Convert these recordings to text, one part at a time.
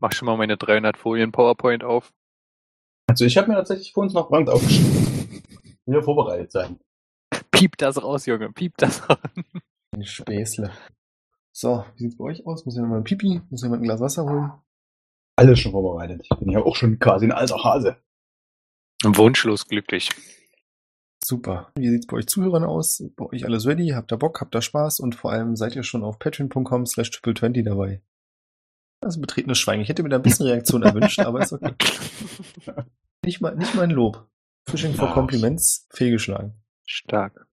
mach schon mal meine 300 Folien PowerPoint auf. Also ich habe mir tatsächlich vor uns noch Brand aufgeschrieben. Wieder vorbereitet sein. Piep das raus, Junge, piep das raus. Ein Späßle. So, wie sieht's bei euch aus? Muss jemand mal ein Pipi? Muss jemand ein Glas Wasser holen? Alles schon vorbereitet. Ich bin ja auch schon quasi ein alter Hase. Wunschlos glücklich. Super. Wie sieht's bei euch Zuhörern aus? Bei euch alles ready? Habt ihr Bock? Habt ihr Spaß? Und vor allem seid ihr schon auf patreon.com slash triple20 dabei? Das ist betretenes Schweigen. Ich hätte mir da ein bisschen Reaktion erwünscht, aber ist okay. Nicht mal, nicht mal ein Lob. Fishing for. Compliments fehlgeschlagen. Stark.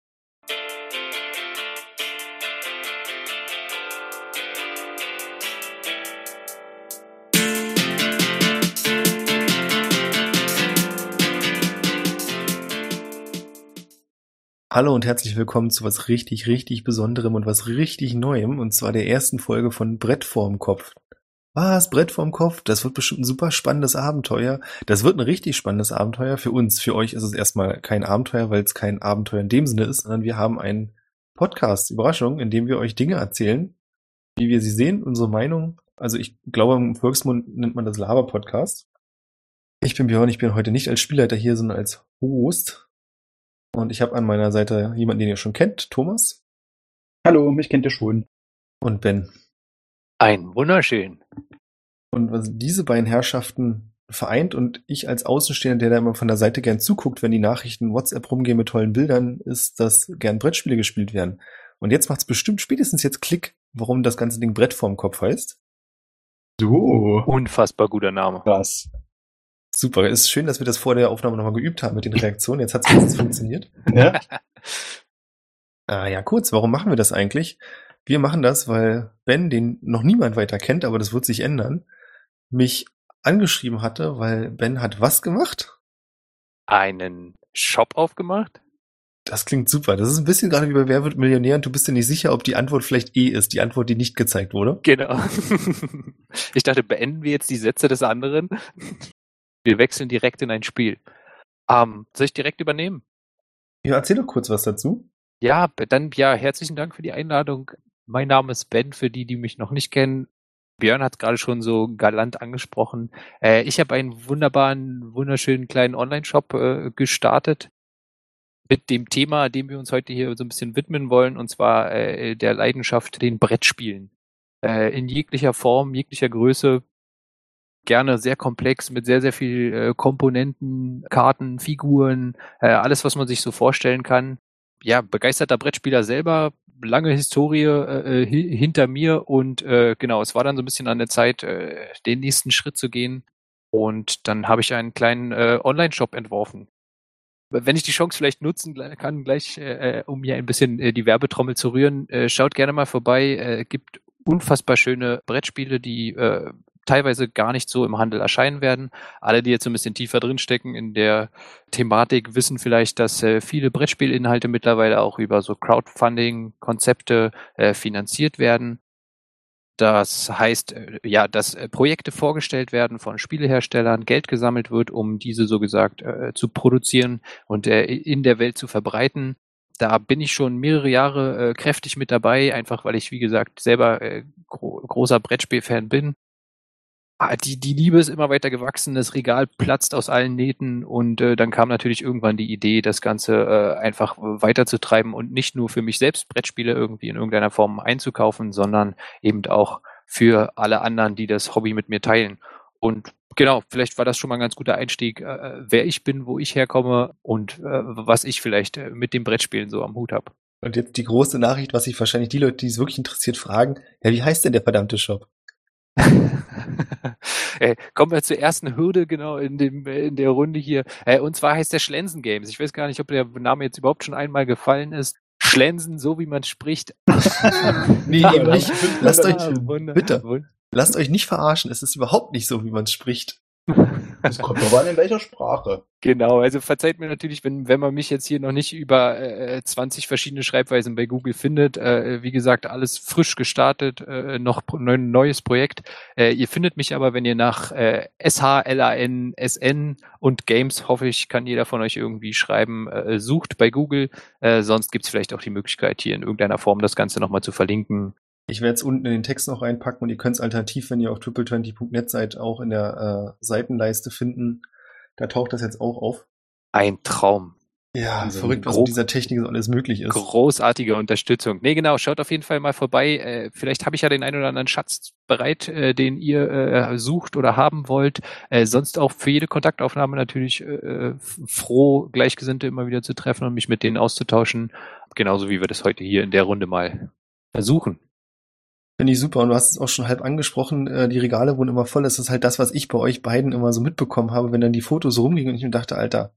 Hallo und herzlich willkommen zu was richtig, richtig Besonderem und was richtig Neuem, und zwar der ersten Folge von Brett vorm Kopf. Was? Brett vorm Kopf? Das wird bestimmt ein super spannendes Abenteuer. Das wird ein richtig spannendes Abenteuer für uns. Für euch ist es erstmal kein Abenteuer, weil es kein Abenteuer in dem Sinne ist, sondern wir haben einen Podcast, Überraschung, in dem wir euch Dinge erzählen, wie wir sie sehen, unsere Meinung. Also ich glaube, im Volksmund nennt man das Laber-Podcast. Ich bin Björn, ich bin heute nicht als Spielleiter hier, sondern als Host. Und ich habe an meiner Seite jemanden, den ihr schon kennt, Thomas Hallo, mich kennt ihr schon. und Ben. Ein wunderschön. Und was diese beiden Herrschaften vereint und ich als Außenstehender, der da immer von der Seite gern zuguckt, wenn die Nachrichten WhatsApp rumgehen mit tollen Bildern, ist, dass gern Brettspiele gespielt werden. Und jetzt macht's bestimmt spätestens jetzt Klick, warum das ganze Ding Brett vorm Kopf heißt. So. Unfassbar guter Name. Krass. Super, ist schön, dass wir das vor der Aufnahme nochmal geübt haben mit den Reaktionen. Jetzt hat's wenigstens funktioniert. Ja? Ah ja, kurz, warum machen wir das eigentlich? Wir machen das, weil Ben, den noch niemand weiter kennt, aber das wird sich ändern, mich angeschrieben hatte, weil Ben hat was gemacht? Einen Shop aufgemacht? Das klingt super. Das ist ein bisschen gerade wie bei Wer wird Millionär und du bist dir nicht sicher, ob die Antwort vielleicht E ist, die Antwort, die nicht gezeigt wurde. Genau. Ich dachte, beenden wir jetzt die Sätze des anderen? Wir wechseln direkt in ein Spiel. Ähm, soll ich direkt übernehmen? Ja, erzähl doch kurz was dazu. Ja, dann ja, herzlichen Dank für die Einladung. Mein Name ist Ben, für die, die mich noch nicht kennen. Björn hat gerade schon so galant angesprochen. Äh, ich habe einen wunderbaren, wunderschönen kleinen Online-Shop äh, gestartet mit dem Thema, dem wir uns heute hier so ein bisschen widmen wollen, und zwar äh, der Leidenschaft den Brettspielen. Äh, in jeglicher Form, jeglicher Größe, gerne sehr komplex mit sehr, sehr viel äh, Komponenten, Karten, Figuren, äh, alles, was man sich so vorstellen kann. Ja, begeisterter Brettspieler selber, lange Historie äh, hi- hinter mir und äh, genau, es war dann so ein bisschen an der Zeit, äh, den nächsten Schritt zu gehen. Und dann habe ich einen kleinen äh, Online-Shop entworfen. Wenn ich die Chance vielleicht nutzen kann, gleich, äh, äh, um hier ein bisschen äh, die Werbetrommel zu rühren, äh, schaut gerne mal vorbei. Äh, gibt unfassbar schöne Brettspiele, die äh, teilweise gar nicht so im Handel erscheinen werden. Alle, die jetzt so ein bisschen tiefer drinstecken in der Thematik, wissen vielleicht, dass äh, viele Brettspielinhalte mittlerweile auch über so Crowdfunding-Konzepte äh, finanziert werden. Das heißt, äh, ja, dass äh, Projekte vorgestellt werden von Spieleherstellern, Geld gesammelt wird, um diese so gesagt äh, zu produzieren und äh, in der Welt zu verbreiten. Da bin ich schon mehrere Jahre äh, kräftig mit dabei, einfach weil ich, wie gesagt, selber äh, gro großer Brettspiel-Fan bin. Ah, Die, die Liebe ist immer weiter gewachsen, das Regal platzt aus allen Nähten und äh, dann kam natürlich irgendwann die Idee, das Ganze äh, einfach weiterzutreiben und nicht nur für mich selbst Brettspiele irgendwie in irgendeiner Form einzukaufen, sondern eben auch für alle anderen, die das Hobby mit mir teilen. Und genau, vielleicht war das schon mal ein ganz guter Einstieg, äh, wer ich bin, wo ich herkomme und äh, was ich vielleicht äh, mit dem Brettspielen so am Hut habe. Und jetzt die große Nachricht, was sich wahrscheinlich die Leute, die es wirklich interessiert, fragen. Ja, wie heißt denn der verdammte Shop? äh, kommen wir zur ersten Hürde genau in dem in der Runde hier. Äh, und zwar heißt der Schlensen Games. Ich weiß gar nicht, ob der Name jetzt überhaupt schon einmal gefallen ist. Schlensen, so wie man spricht. Nee, eben nicht. Lasst euch, bitte. lasst euch nicht verarschen. Es ist überhaupt nicht so, wie man es spricht. Das kommt aber an in welcher Sprache. Genau, also verzeiht mir natürlich, wenn, wenn man mich jetzt hier noch nicht über äh, 20 verschiedene Schreibweisen bei Google findet. Äh, wie gesagt, alles frisch gestartet, äh, noch neu, neues Projekt. Äh, ihr findet mich aber, wenn ihr nach äh, S-H-L-A-N-S-N und Games, hoffe ich, kann jeder von euch irgendwie schreiben, äh, sucht bei Google. Äh, sonst gibt's vielleicht auch die Möglichkeit, hier in irgendeiner Form das Ganze nochmal zu verlinken. Ich werde es unten in den Text noch reinpacken und ihr könnt es alternativ, wenn ihr auf triple20.net seid, auch in der äh, Seitenleiste finden. Da taucht das jetzt auch auf. Ein Traum. Ja, Also verrückt, was mit dieser Technik so alles möglich ist. Großartige Unterstützung. Nee, genau, schaut auf jeden Fall mal vorbei. Äh, vielleicht habe ich ja den einen oder anderen Schatz bereit, äh, den ihr äh, sucht oder haben wollt. Äh, sonst auch für jede Kontaktaufnahme natürlich äh, f- froh, Gleichgesinnte immer wieder zu treffen und mich mit denen auszutauschen. Genauso wie wir das heute hier in der Runde mal versuchen. Finde ich super. Und du hast es auch schon halb angesprochen, äh, die Regale wurden immer voll. Das ist halt das, was ich bei euch beiden immer so mitbekommen habe, wenn dann die Fotos rumgingen und ich mir dachte, Alter,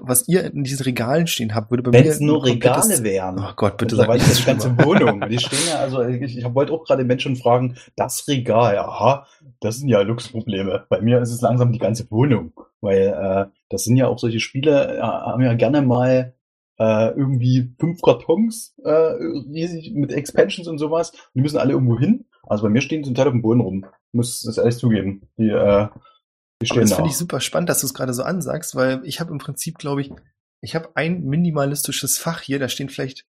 was ihr in diesen Regalen stehen habt, würde bei Wenn mir es nur Regale wären. Oh Gott, bitte sag Mittlerweile nicht das ganze Wohnung. Die stehen ja, also ich, ich wollte auch gerade Menschen fragen, das Regal, aha, das sind ja Luxusprobleme. Bei mir ist es langsam die ganze Wohnung. Weil äh, das sind ja auch solche Spiele, äh, haben ja gerne mal äh, irgendwie fünf Kartons äh, riesig mit Expansions und sowas. Und die müssen alle irgendwo hin. Also bei mir stehen zum Teil auf dem Boden rum. Muss das ehrlich zugeben. Die, äh, die Aber stehen das da. finde ich super spannend, dass du es gerade so ansagst, weil ich habe im Prinzip, glaube ich, ich habe ein minimalistisches Fach hier, da stehen vielleicht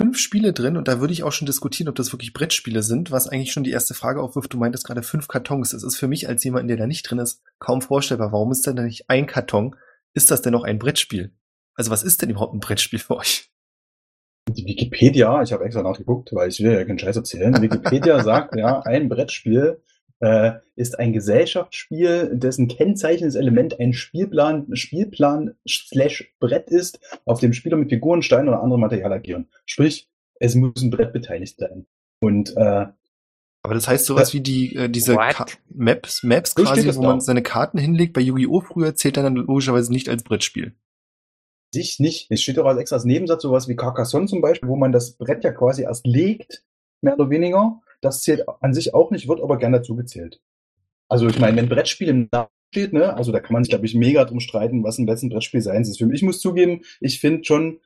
fünf Spiele drin und da würde ich auch schon diskutieren, ob das wirklich Brettspiele sind, was eigentlich schon die erste Frage aufwirft. Du meintest gerade fünf Kartons. Das ist für mich als jemand, der da nicht drin ist, kaum vorstellbar. Warum ist denn da nicht ein Karton? Ist das denn noch ein Brettspiel? Also was ist denn überhaupt ein Brettspiel für euch? Die Wikipedia, ich habe extra nachgeguckt, weil ich will ja keinen Scheiß erzählen. Wikipedia sagt, ja, ein Brettspiel äh, ist ein Gesellschaftsspiel, dessen kennzeichnendes Element ein Spielplan, Spielplan slash Brett ist, auf dem Spieler mit Figuren, Steinen oder anderem Material agieren. Sprich, es muss ein Brett beteiligt sein. Und äh, Aber das heißt sowas wie die äh, diese Maps, Maps So quasi, wo man seine Karten hinlegt. Bei Yu-Gi-Oh! früher zählt dann logischerweise nicht als Brettspiel. Sich nicht. Es steht doch als extra als Nebensatz sowas wie Carcassonne zum Beispiel, wo man das Brett ja quasi erst legt, mehr oder weniger. Das zählt an sich auch nicht, wird aber gerne dazu gezählt. Also ich meine, wenn Brettspiel im Namen steht, ne, also da kann man sich, glaube ich, mega drum streiten, was ein wessen Brettspiel sein soll. Für mich, ich muss zugeben, ich finde schon,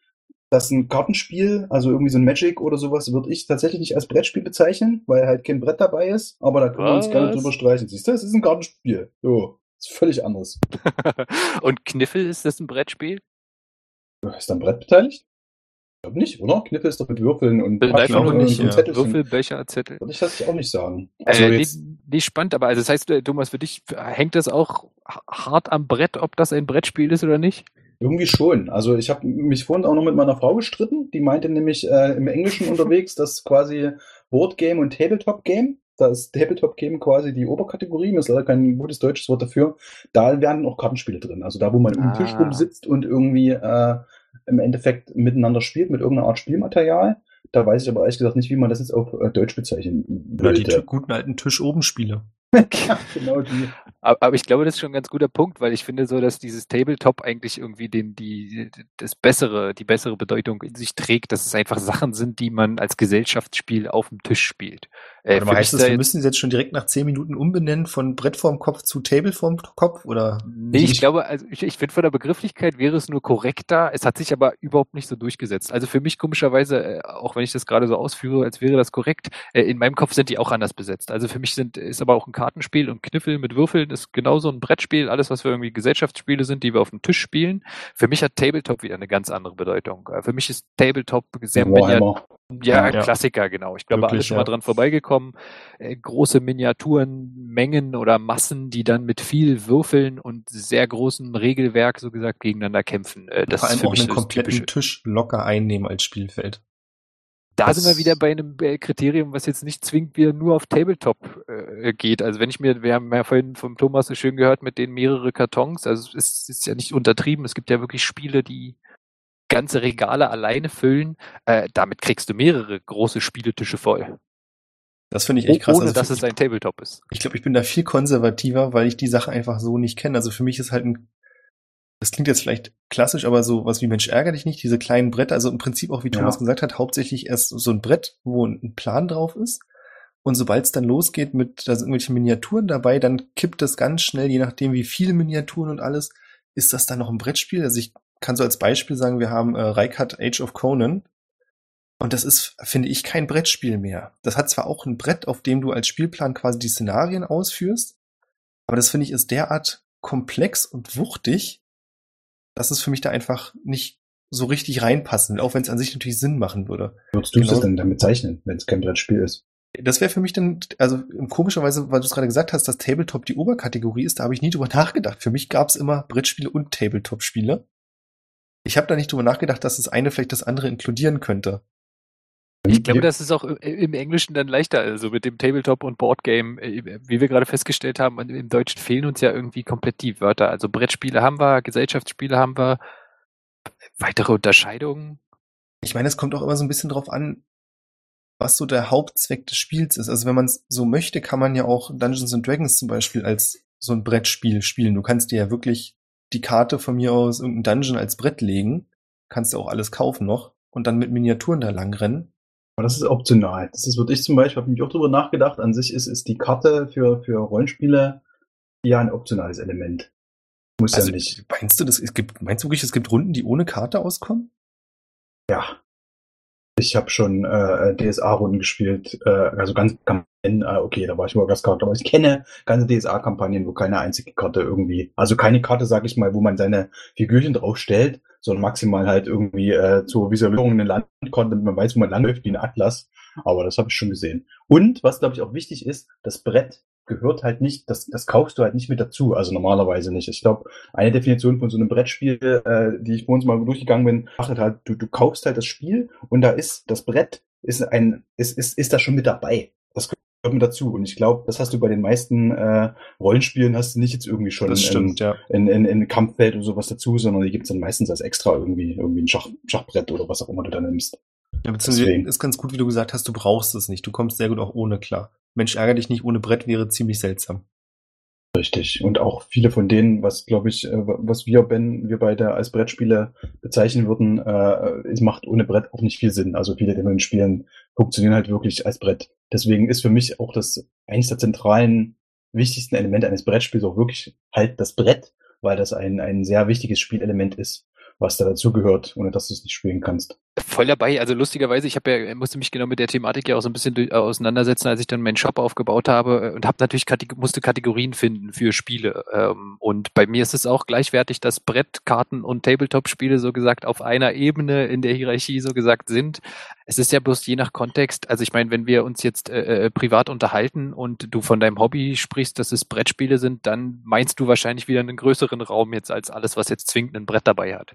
dass ein Kartenspiel, also irgendwie so ein Magic oder sowas, würde ich tatsächlich nicht als Brettspiel bezeichnen, weil halt kein Brett dabei ist, aber da können wir uns gerne drüber streichen. Siehst du, es ist ein Kartenspiel. So, ist völlig anderes. und Kniffel, ist das ein Brettspiel? Ist da ein Brett beteiligt? Ich glaube nicht, oder? Knippe ist doch mit Würfeln und Nein, Packungen glaube und, nicht, und ja. Zettelchen. Würfel, Becher, Zettel. Würde ich das auch nicht sagen. Also äh, jetzt nee, nee, spannend, aber also das heißt, äh, Thomas, für dich hängt das auch hart am Brett, ob das ein Brettspiel ist oder nicht? irgendwie schon. Also ich habe mich vorhin auch noch mit meiner Frau gestritten. Die meinte nämlich äh, im Englischen unterwegs, dass quasi Boardgame und Tabletop Game, da ist Tabletop Game quasi die Oberkategorie, mir ist leider kein gutes deutsches Wort dafür. Da werden auch Kartenspiele drin. Also da, wo man um den Tisch Ah. rum sitzt und irgendwie äh, im Endeffekt miteinander spielt mit irgendeiner Art Spielmaterial. Da weiß ich aber ehrlich gesagt nicht, wie man das jetzt auf äh, Deutsch bezeichnen Oder die würde. t- guten alten Tisch oben Spiele. genau die. Aber, aber ich glaube, das ist schon ein ganz guter Punkt, weil ich finde so, dass dieses Tabletop eigentlich irgendwie den, die, das bessere, die bessere Bedeutung in sich trägt, dass es einfach Sachen sind, die man als Gesellschaftsspiel auf dem Tisch spielt. Äh, Warte mal, heißt mich es, da wir müssen es jetzt schon direkt nach zehn Minuten umbenennen von Brett vorm Kopf zu Table vorm Kopf? Oder? Nee, ich, glaube, also ich, ich finde von der Begrifflichkeit wäre es nur korrekter. Es hat sich aber überhaupt nicht so durchgesetzt. Also für mich komischerweise, äh, auch wenn ich das gerade so ausführe, als wäre das korrekt, äh, in meinem Kopf sind die auch anders besetzt. Also für mich sind ist aber auch ein Kartenspiel und Kniffel mit Würfeln ist genauso ein Brettspiel. Alles, was wir irgendwie Gesellschaftsspiele sind, die wir auf dem Tisch spielen. Für mich hat Tabletop wieder eine ganz andere Bedeutung. Äh, Für mich ist Tabletop sehr Warhammer. Ja, Ja. Klassiker, genau. Ich glaube, alle schon mal ja. dran vorbeigekommen. Äh, große Miniaturen, Mengen oder Massen, die dann mit viel Würfeln und sehr großem Regelwerk, so gesagt, gegeneinander kämpfen. Äh, das vor ist allem für auch mich einen kompletten typische. Tisch locker einnehmen als Spielfeld. Da das- sind wir wieder bei einem äh, Kriterium, was jetzt nicht zwingend wieder nur auf Tabletop geht. Also wenn ich mir, wir haben ja vorhin vom Thomas so schön gehört mit den mehrere Kartons, also es ist ja nicht untertrieben, es gibt ja wirklich Spiele, die ganze Regale alleine füllen. Äh, damit kriegst du mehrere große Spieletische voll. Das finde ich echt krass. ohne Also dass es ein Tabletop ist. Ich glaube, ich bin da viel konservativer, weil ich die Sache einfach so nicht kenne. Also für mich ist halt ein, das klingt jetzt vielleicht klassisch, aber so was wie Mensch ärger dich nicht, diese kleinen Bretter, also im Prinzip auch wie Ja. Thomas gesagt hat, hauptsächlich erst so ein Brett, wo ein Plan drauf ist. Und sobald es dann losgeht mit, da sind irgendwelche Miniaturen dabei, dann kippt das ganz schnell, je nachdem wie viele Miniaturen und alles, ist das dann noch ein Brettspiel. Also ich kann so als Beispiel sagen, wir haben äh, Reichardt Age of Conan. Und das ist, finde ich, kein Brettspiel mehr. Das hat zwar auch ein Brett, auf dem du als Spielplan quasi die Szenarien ausführst, aber das finde ich ist derart komplex und wuchtig, dass es für mich da einfach nicht so richtig reinpassen, auch wenn es an sich natürlich Sinn machen würde. Würdest du Genau. das denn damit zeichnen, wenn es kein Brettspiel ist? Das wäre für mich dann, also komischerweise, weil du es gerade gesagt hast, dass Tabletop die Oberkategorie ist, da habe ich nie drüber nachgedacht. Für mich gab es immer Brettspiele und Tabletop-Spiele. Ich habe da nicht drüber nachgedacht, dass das eine vielleicht das andere inkludieren könnte. Ich glaube, das ist auch im Englischen dann leichter, also mit dem Tabletop und Boardgame, äh, wie wir gerade festgestellt haben, im Deutschen fehlen uns ja irgendwie komplett die Wörter. Also Brettspiele haben wir, Gesellschaftsspiele haben wir, weitere Unterscheidungen. Ich meine, es kommt auch immer so ein bisschen drauf an, was so der Hauptzweck des Spiels ist. Also wenn man es so möchte, kann man ja auch Dungeons and Dragons zum Beispiel als so ein Brettspiel spielen. Du kannst dir ja wirklich die Karte von mir aus irgendein Dungeon als Brett legen, kannst du auch alles kaufen noch und dann mit Miniaturen da lang rennen. Aber das ist optional. Das ist, würde ich zum Beispiel, habe mich auch drüber nachgedacht, an sich ist, ist die Karte für, für Rollenspiele ja ein optionales Element. Muss Also ja nicht. meinst du, das, es gibt, meinst du wirklich, es gibt Runden, die ohne Karte auskommen? Ja. Ich habe schon äh, DSA-Runden gespielt, äh, also ganz äh, okay, da war ich nur Gastcharakter, aber ich kenne ganze DSA-Kampagnen, wo keine einzige Karte irgendwie, also keine Karte, sag ich mal, wo man seine Figürchen draufstellt, sondern maximal halt irgendwie äh, zur Visualisierung eine Landkarte, damit man weiß, wo man langläuft, wie ein Atlas. Aber das habe ich schon gesehen. Und was, glaube ich, auch wichtig ist, das Brett gehört halt nicht, das, das kaufst du halt nicht mit dazu, also normalerweise nicht. Ich glaube, eine Definition von so einem Brettspiel, äh, die ich bei uns mal durchgegangen bin, macht halt, du, du kaufst halt das Spiel und da ist das Brett ist ein ist ist ist da schon mit dabei. Das gehört mit dazu und ich glaube, das hast du bei den meisten äh, Rollenspielen hast du nicht jetzt irgendwie schon Das stimmt, ja. in, in, in Kampffeld oder sowas dazu, sondern die gibt's dann meistens als extra irgendwie irgendwie ein Schach, Schachbrett oder was auch immer du da nimmst. Ja, beziehungsweise Deswegen. ist ganz gut, wie du gesagt hast, du brauchst es nicht. Du kommst sehr gut auch ohne klar. Mensch, ärger dich nicht ohne Brett wäre ziemlich seltsam. Richtig. Und auch viele von denen, was glaube ich, äh, was wir, Ben, wir beide als Brettspiele bezeichnen würden, äh, es macht ohne Brett auch nicht viel Sinn. Also viele von den Spielen funktionieren halt wirklich als Brett. Deswegen ist für mich auch das eines der zentralen, wichtigsten Elemente eines Brettspiels auch wirklich halt das Brett, weil das ein, ein sehr wichtiges Spielelement ist, was da dazu gehört, ohne dass du es nicht spielen kannst. Voll dabei. Also lustigerweise, ich habe ja, musste mich genau mit der Thematik ja auch so ein bisschen durch- auseinandersetzen, als ich dann meinen Shop aufgebaut habe äh, und habe natürlich Kategor musste Kategorien finden für Spiele. Ähm, und bei mir ist es auch gleichwertig, dass Brettkarten und Tabletop-Spiele so gesagt auf einer Ebene in der Hierarchie so gesagt sind. Es ist ja bloß je nach Kontext. Also ich meine, wenn wir uns jetzt äh, äh, privat unterhalten und du von deinem Hobby sprichst, dass es Brettspiele sind, dann meinst du wahrscheinlich wieder einen größeren Raum jetzt als alles, was jetzt zwingend ein Brett dabei hat.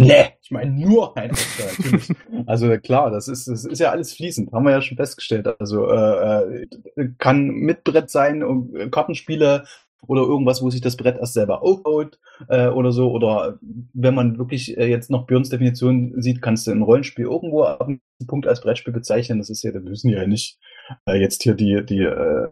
Nee, ich meine nur ein natürlich. Also klar, das ist, das ist ja alles fließend, haben wir ja schon festgestellt. Also äh, äh, kann mit Brett sein, äh, Kartenspiele oder irgendwas, wo sich das Brett erst selber aufbaut äh, oder so. Oder wenn man wirklich äh, jetzt noch Björns Definition sieht, kannst du ein Rollenspiel irgendwo ab einem Punkt als Brettspiel bezeichnen. Das ist ja, da müssen ja nicht äh, jetzt hier die, die äh,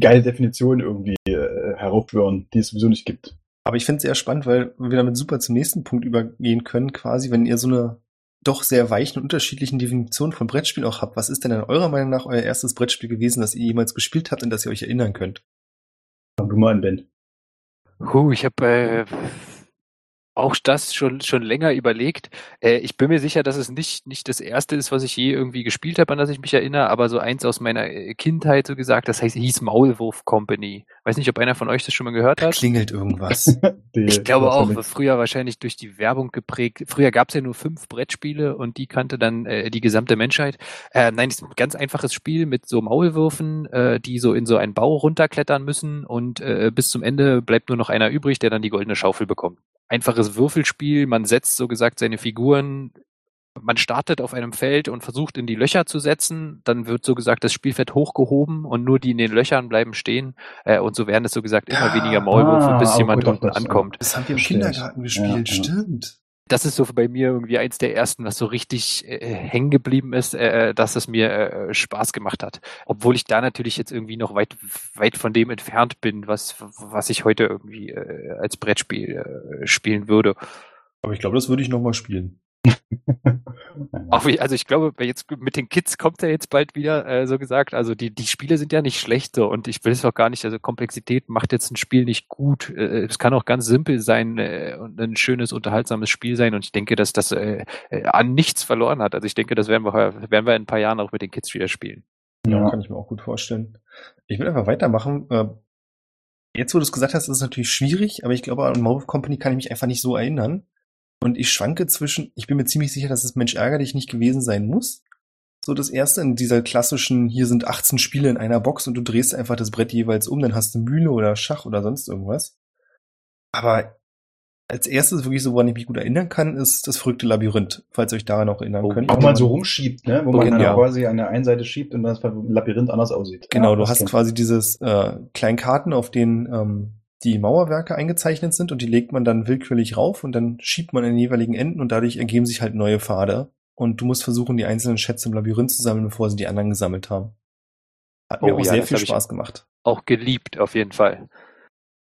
geile Definition irgendwie äh, heraufschwören, die es sowieso nicht gibt. Aber ich finde es sehr spannend, weil wir damit super zum nächsten Punkt übergehen können, quasi, wenn ihr so eine doch sehr weichen und unterschiedlichen Definition von Brettspielen auch habt. Was ist denn in eurer Meinung nach euer erstes Brettspiel gewesen, das ihr jemals gespielt habt und das ihr euch erinnern könnt? Fang du mal an, Ben. Huh, ich habe äh, auch das schon schon länger überlegt. Äh, ich bin mir sicher, dass es nicht nicht das erste ist, was ich je irgendwie gespielt habe, an das ich mich erinnere, aber so eins aus meiner äh, Kindheit so gesagt, das heißt hieß Maulwurf Company. Weiß nicht, ob einer von euch das schon mal gehört Da hat. klingelt irgendwas. Ich glaube auch, früher wahrscheinlich durch die Werbung geprägt. Früher gab es ja nur fünf Brettspiele und die kannte dann äh, die gesamte Menschheit. Äh, nein, es ist ein ganz einfaches Spiel mit so Maulwürfen, äh, die so in so einen Bau runterklettern müssen und äh, bis zum Ende bleibt nur noch einer übrig, der dann die goldene Schaufel bekommt. Einfaches Würfelspiel, man setzt so gesagt seine Figuren man startet auf einem Feld und versucht in die Löcher zu setzen, dann wird so gesagt das Spielfeld hochgehoben und nur die in den Löchern bleiben stehen äh, und so werden es so gesagt immer Ah, weniger Maulwürfe, ah, bis jemand unten ja. ankommt. Das haben wir im. Kindergarten gespielt, Ja, ja. stimmt. Das ist so bei mir irgendwie eins der ersten, was so richtig äh, hängen geblieben ist, äh, dass es mir äh, Spaß gemacht hat. Obwohl ich da natürlich jetzt irgendwie noch weit weit von dem entfernt bin, was was ich heute irgendwie äh, als Brettspiel äh, spielen würde. Aber ich glaube, das würde ich noch mal spielen. Auch also ich glaube, jetzt mit den Kids kommt er jetzt bald wieder, äh, so gesagt. Also die, die Spiele sind ja nicht schlecht so und ich will es auch gar nicht, also Komplexität macht jetzt ein Spiel nicht gut. Äh, es kann auch ganz simpel sein äh, und ein schönes, unterhaltsames Spiel sein und ich denke, dass das äh, äh, an nichts verloren hat. Also ich denke, das werden wir, werden wir in ein paar Jahren auch mit den Kids wieder spielen. Ja, kann ich mir auch gut vorstellen. Ich will einfach weitermachen. Äh, Jetzt, wo du es gesagt hast, ist es natürlich schwierig, aber ich glaube, an Maulwurf Company kann ich mich einfach nicht so erinnern. Und ich schwanke zwischen, ich bin mir ziemlich sicher, dass es Mensch ärgerlich nicht gewesen sein muss. So das erste in dieser klassischen, hier sind 18 Spiele in einer Box und du drehst einfach das Brett jeweils um, dann hast du Mühle oder Schach oder sonst irgendwas. Aber als erstes wirklich so, woran ich mich gut erinnern kann, ist das verrückte Labyrinth, falls ihr euch daran noch erinnern Oh, könnt. Wo man so rumschiebt, ne? Wo man dann Ja. quasi an der einen Seite schiebt und das Labyrinth anders aussieht. Genau, Ja, du hast quasi dieses äh, kleinen Karten, auf denen ähm, die Mauerwerke eingezeichnet sind und die legt man dann willkürlich rauf und dann schiebt man an den jeweiligen Enden und dadurch ergeben sich halt neue Pfade. Und du musst versuchen, die einzelnen Schätze im Labyrinth zu sammeln, bevor sie die anderen gesammelt haben. Hat mir Oh auch ja, sehr viel Spaß gemacht. Auch geliebt, auf jeden Fall.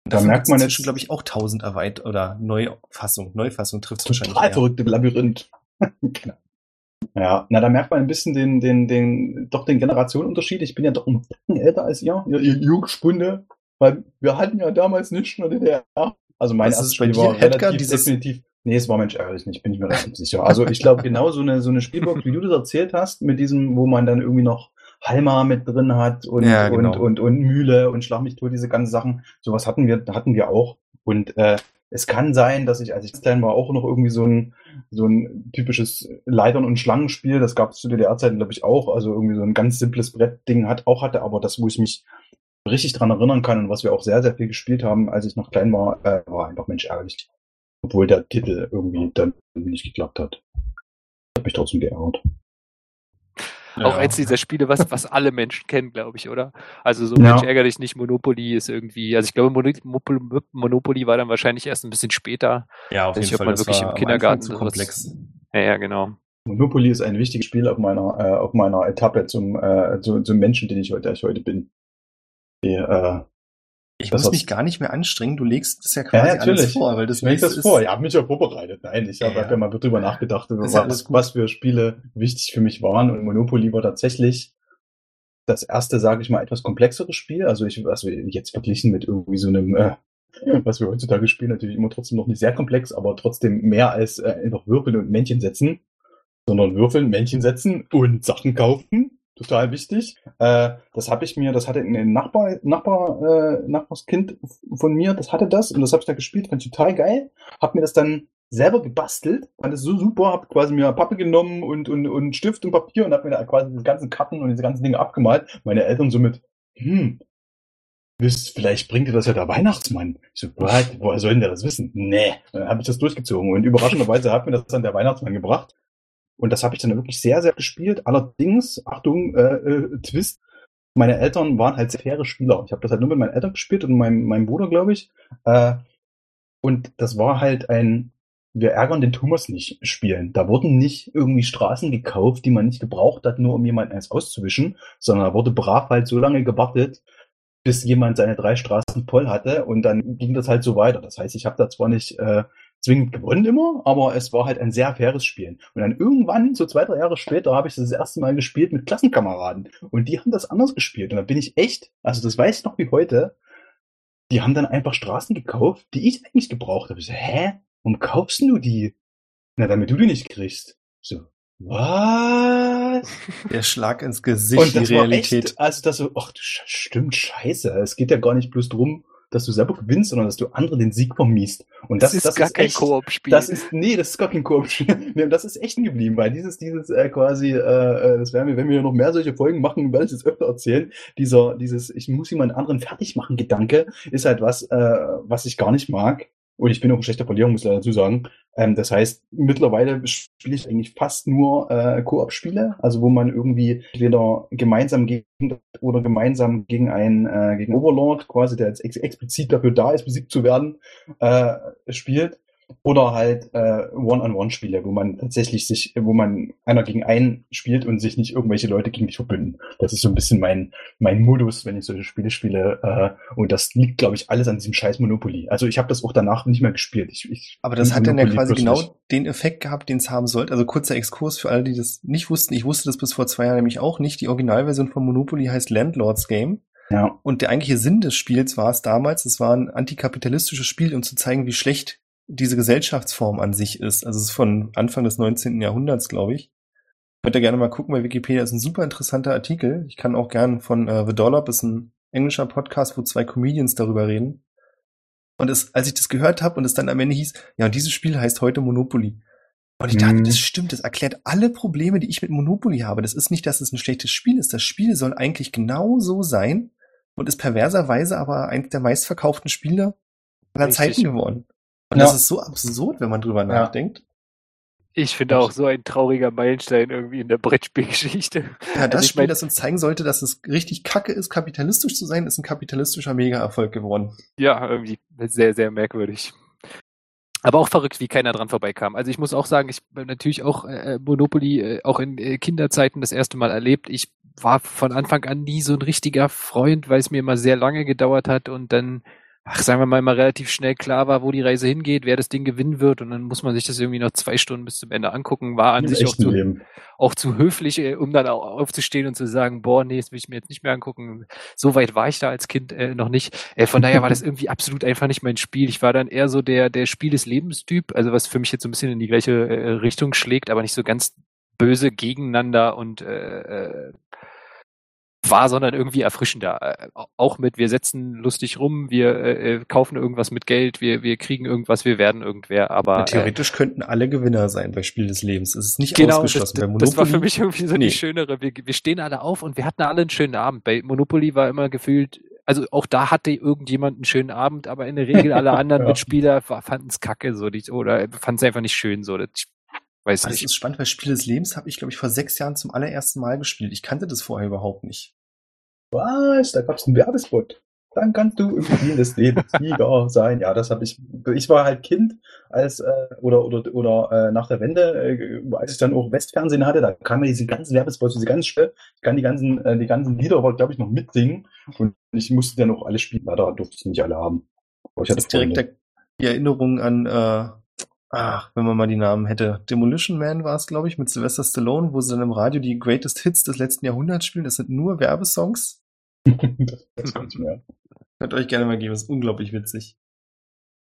Da merkt man jetzt- glaube ich, auch tausend Erweit- oder Neufassung. Neufassung trifft wahrscheinlich Total verrückte Labyrinth. Genau. Ja, na, da merkt man ein bisschen den, den, den, doch den Generationenunterschied. Ich bin ja doch ein bisschen älter als ihr, ihr, ihr Jungspunde, weil wir hatten ja damals nicht nur DDR. Also mein erstes Spiel war Edgar, relativ definitiv. Nee, es war Mensch ärgerlich nicht, bin ich mir relativ sicher. Also ich glaube genau so eine, so eine Spielbox, wie du das erzählt hast, mit diesem, wo man dann irgendwie noch Halma mit drin hat und, Ja, genau. und, und, und Mühle und Schlag mich tot, diese ganzen Sachen. Sowas hatten wir, hatten wir auch. Und äh, es kann sein, dass ich, als ich klein war, auch noch irgendwie so ein, so ein typisches Leitern- und Schlangenspiel, das gab es zu DDR-Zeiten, glaube ich, auch. Also irgendwie so ein ganz simples Brettding hat, auch hatte, aber das, wo ich mich richtig dran erinnern kann und was wir auch sehr, sehr viel gespielt haben, als ich noch klein war, äh, war einfach Mensch ärgerlich. Obwohl der Titel irgendwie dann nicht geklappt hat. Hat mich trotzdem geärgert. Auch eins dieser Spiele, was, was alle Menschen kennen, glaube ich, oder? Also so Ja. Mensch ärger dich nicht, Monopoly ist irgendwie, also ich glaube, Monopoly war dann wahrscheinlich erst ein bisschen später. Ja, auf jeden ob Fall. man das wirklich war im Kindergarten zu komplex. Ja, ja, genau. Monopoly ist ein wichtiges Spiel auf meiner, äh, auf meiner Etappe zum, äh, zu, zum Menschen, den ich heute, der ich heute bin. Die, äh, Ich muss mich gar nicht mehr anstrengen. Du legst es ja Ja, quasi alles natürlich. vor, weil das ich lege das nächste vor. ist- Ich habe mich ja vorbereitet. Nein, ich habe Ja. ja mal drüber nachgedacht, ja alles was, gut. was für Spiele wichtig für mich waren. Und Monopoly war tatsächlich das erste, sage ich mal, etwas komplexere Spiel. Also ich, also jetzt verglichen mit irgendwie so einem, äh, was wir heutzutage spielen, natürlich immer trotzdem noch nicht sehr komplex, aber trotzdem mehr als äh, einfach würfeln und Männchen setzen, sondern würfeln, Männchen setzen und Sachen kaufen. Total wichtig. Äh, das habe ich mir, das hatte ein Nachbar, Nachbar, äh, Nachbarskind von mir, das hatte das und das habe ich da gespielt, fand ich total geil. Hab mir das dann selber gebastelt, fand es so super, hab quasi mir Pappe genommen und, und, und Stift und Papier und hab mir da quasi die ganzen Karten und diese ganzen Dinge abgemalt. Meine Eltern somit, hm, wisst, vielleicht bringt dir das ja der Weihnachtsmann. Ich so, what? woher soll denn der das wissen? Nee, dann habe ich das durchgezogen und überraschenderweise hat mir das dann der Weihnachtsmann gebracht. Und das habe ich dann wirklich sehr, sehr gespielt. Allerdings, Achtung, äh, äh, Twist, meine Eltern waren halt sehr faire Spieler. Ich habe das halt nur mit meinen Eltern gespielt und meinem, meinem Bruder, glaube ich. Äh, und das war halt ein, wir ärgern den Thomas nicht spielen. Da wurden nicht irgendwie Straßen gekauft, die man nicht gebraucht hat, nur um jemanden eins auszuwischen, sondern da wurde brav halt so lange gewartet, bis jemand seine drei Straßen voll hatte und dann ging das halt so weiter. Das heißt, ich habe da zwar nicht äh, zwingend gewonnen immer, aber es war halt ein sehr faires Spielen. Und dann irgendwann, so zwei, drei Jahre später, habe ich das, das erste Mal gespielt mit Klassenkameraden. Und die haben das anders gespielt. Und da bin ich echt, also das weiß ich noch wie heute, die haben dann einfach Straßen gekauft, die ich eigentlich gebraucht habe. Ich so, hä? Warum kaufst du die? Na, damit du die nicht kriegst. So, was? Der Schlag ins Gesicht, Und das die Realität. war echt, also das so, ach, stimmt, scheiße. Es geht ja gar nicht bloß drum, dass du selber gewinnst, sondern dass du anderen den Sieg vermiest. Und das, Das, ist gar kein echt, Koop-Spiel. das ist, nee, das ist gar kein Koop-Spiel. Nee, das ist echt geblieben, weil dieses, dieses äh, quasi, äh, äh, das werden wir, wenn wir noch mehr solche Folgen machen, werde ich es öfter erzählen. Dieser, dieses, ich muss jemand anderen fertig machen Gedanke, ist halt was, äh, was ich gar nicht mag. Und ich bin auch ein schlechter Verlierer, muss ich dazu sagen. Ähm, das heißt, mittlerweile spiele ich eigentlich fast nur äh, Koop-Spiele, also wo man irgendwie entweder gemeinsam gegen oder gemeinsam gegen einen äh, gegen Overlord, quasi der jetzt ex explizit dafür da ist, besiegt zu werden, äh, spielt. Oder halt äh, One-on-One-Spiele, wo man tatsächlich sich, wo man einer gegen einen spielt und sich nicht irgendwelche Leute gegen dich verbünden. Das ist so ein bisschen mein, mein Modus, wenn ich solche Spiele spiele. Äh, und das liegt, glaube ich, alles an diesem scheiß Monopoly. Also ich habe das auch danach nicht mehr gespielt. Ich, ich Aber das hat dann ja Monopoly quasi plötzlich- genau den Effekt gehabt, den es haben sollte. Also kurzer Exkurs für alle, die das nicht wussten. Ich wusste das bis vor zwei Jahren nämlich auch nicht. Die Originalversion von Monopoly heißt Landlords Game. Ja, Und der eigentliche Sinn des Spiels war es damals, es war ein antikapitalistisches Spiel, um zu zeigen, wie schlecht diese Gesellschaftsform an sich ist. Also es ist von Anfang des 19. Jahrhunderts, glaube ich. Könnt ihr gerne mal gucken bei Wikipedia, ist ein super interessanter Artikel. Ich kann auch gern von äh, The Dollop, ist ein englischer Podcast, wo zwei Comedians darüber reden. Und es, als ich das gehört habe und es dann am Ende hieß, ja, und dieses Spiel heißt heute Monopoly. Und ich dachte, Mhm. das stimmt, das erklärt alle Probleme, die ich mit Monopoly habe. Das ist nicht, dass es ein schlechtes Spiel ist. Das Spiel soll eigentlich genau so sein und ist perverserweise aber eines der meistverkauften Spiele aller. Zeiten geworden. Und Ja. das ist so absurd, wenn man drüber nachdenkt. Ich finde auch so ein trauriger Meilenstein irgendwie in der Brettspielgeschichte. Ja, das Also ich Spiel, mein- das uns zeigen sollte, dass es richtig kacke ist, kapitalistisch zu sein, ist ein kapitalistischer Mega-Erfolg geworden. Ja, irgendwie sehr, sehr merkwürdig. Aber auch verrückt, wie keiner dran vorbeikam. Also ich muss auch sagen, ich habe natürlich auch äh, Monopoly äh, auch in äh, Kinderzeiten das erste Mal erlebt. Ich war von Anfang an nie so ein richtiger Freund, weil es mir immer sehr lange gedauert hat und dann, ach, sagen wir mal, immer relativ schnell klar war, wo die Reise hingeht, wer das Ding gewinnen wird und dann muss man sich das irgendwie noch zwei Stunden bis zum Ende angucken. War an Im sich auch zu, Leben. auch zu höflich, äh, um dann auch aufzustehen und zu sagen, boah, nee, das will ich mir jetzt nicht mehr angucken. So weit war ich da als Kind äh, noch nicht. Äh, von daher war das irgendwie absolut einfach nicht mein Spiel. Ich war dann eher so der, der Spiel des Lebens-Typ, also was für mich jetzt so ein bisschen in die gleiche äh, Richtung schlägt, aber nicht so ganz böse gegeneinander und äh, äh, war, sondern irgendwie erfrischender. Äh, auch mit, wir setzen lustig rum, wir äh, äh, kaufen irgendwas mit Geld, wir, wir kriegen irgendwas, wir werden irgendwer, aber Ja, äh, theoretisch könnten alle Gewinner sein bei Spiel des Lebens. Es ist nicht Genau, das, ausgeschlossen. das, bei das war für Monopoly- mich irgendwie so Nee. die schönere. Wir, wir stehen alle auf und wir hatten alle einen schönen Abend. Bei Monopoly war immer gefühlt, also auch da hatte irgendjemand einen schönen Abend, aber in der Regel alle anderen Ja. Mitspieler fanden es kacke so die, oder fanden es einfach nicht schön so. Das, ich weiß Das nicht. ist spannend, weil Spiel des Lebens habe ich, glaube ich, vor sechs Jahren zum allerersten Mal gespielt. Ich kannte das vorher überhaupt nicht. Was? Da gab's einen Werbespot. Dann kannst du im Spiel des Lebens Sieger sein. Ja, das habe ich. Ich war halt Kind, als äh, oder oder oder äh, nach der Wende, äh, als ich dann auch Westfernsehen hatte, da kamen diese ganzen Werbespots, diese ganz schnell. Ich kann die ganzen äh, die ganzen Lieder, glaube ich noch mitsingen und ich musste dann auch alle spielen. Leider durfte ich nicht alle haben. Aber ich Das hatte ist direkt die Erinnerung an, äh, ach, wenn man mal die Namen hätte. Demolition Man war es, glaube ich, mit Sylvester Stallone, wo sie dann im Radio die Greatest Hits des letzten Jahrhunderts spielen. Das sind nur Werbesongs. das nicht mehr. Könnt euch gerne mal geben, ist unglaublich witzig.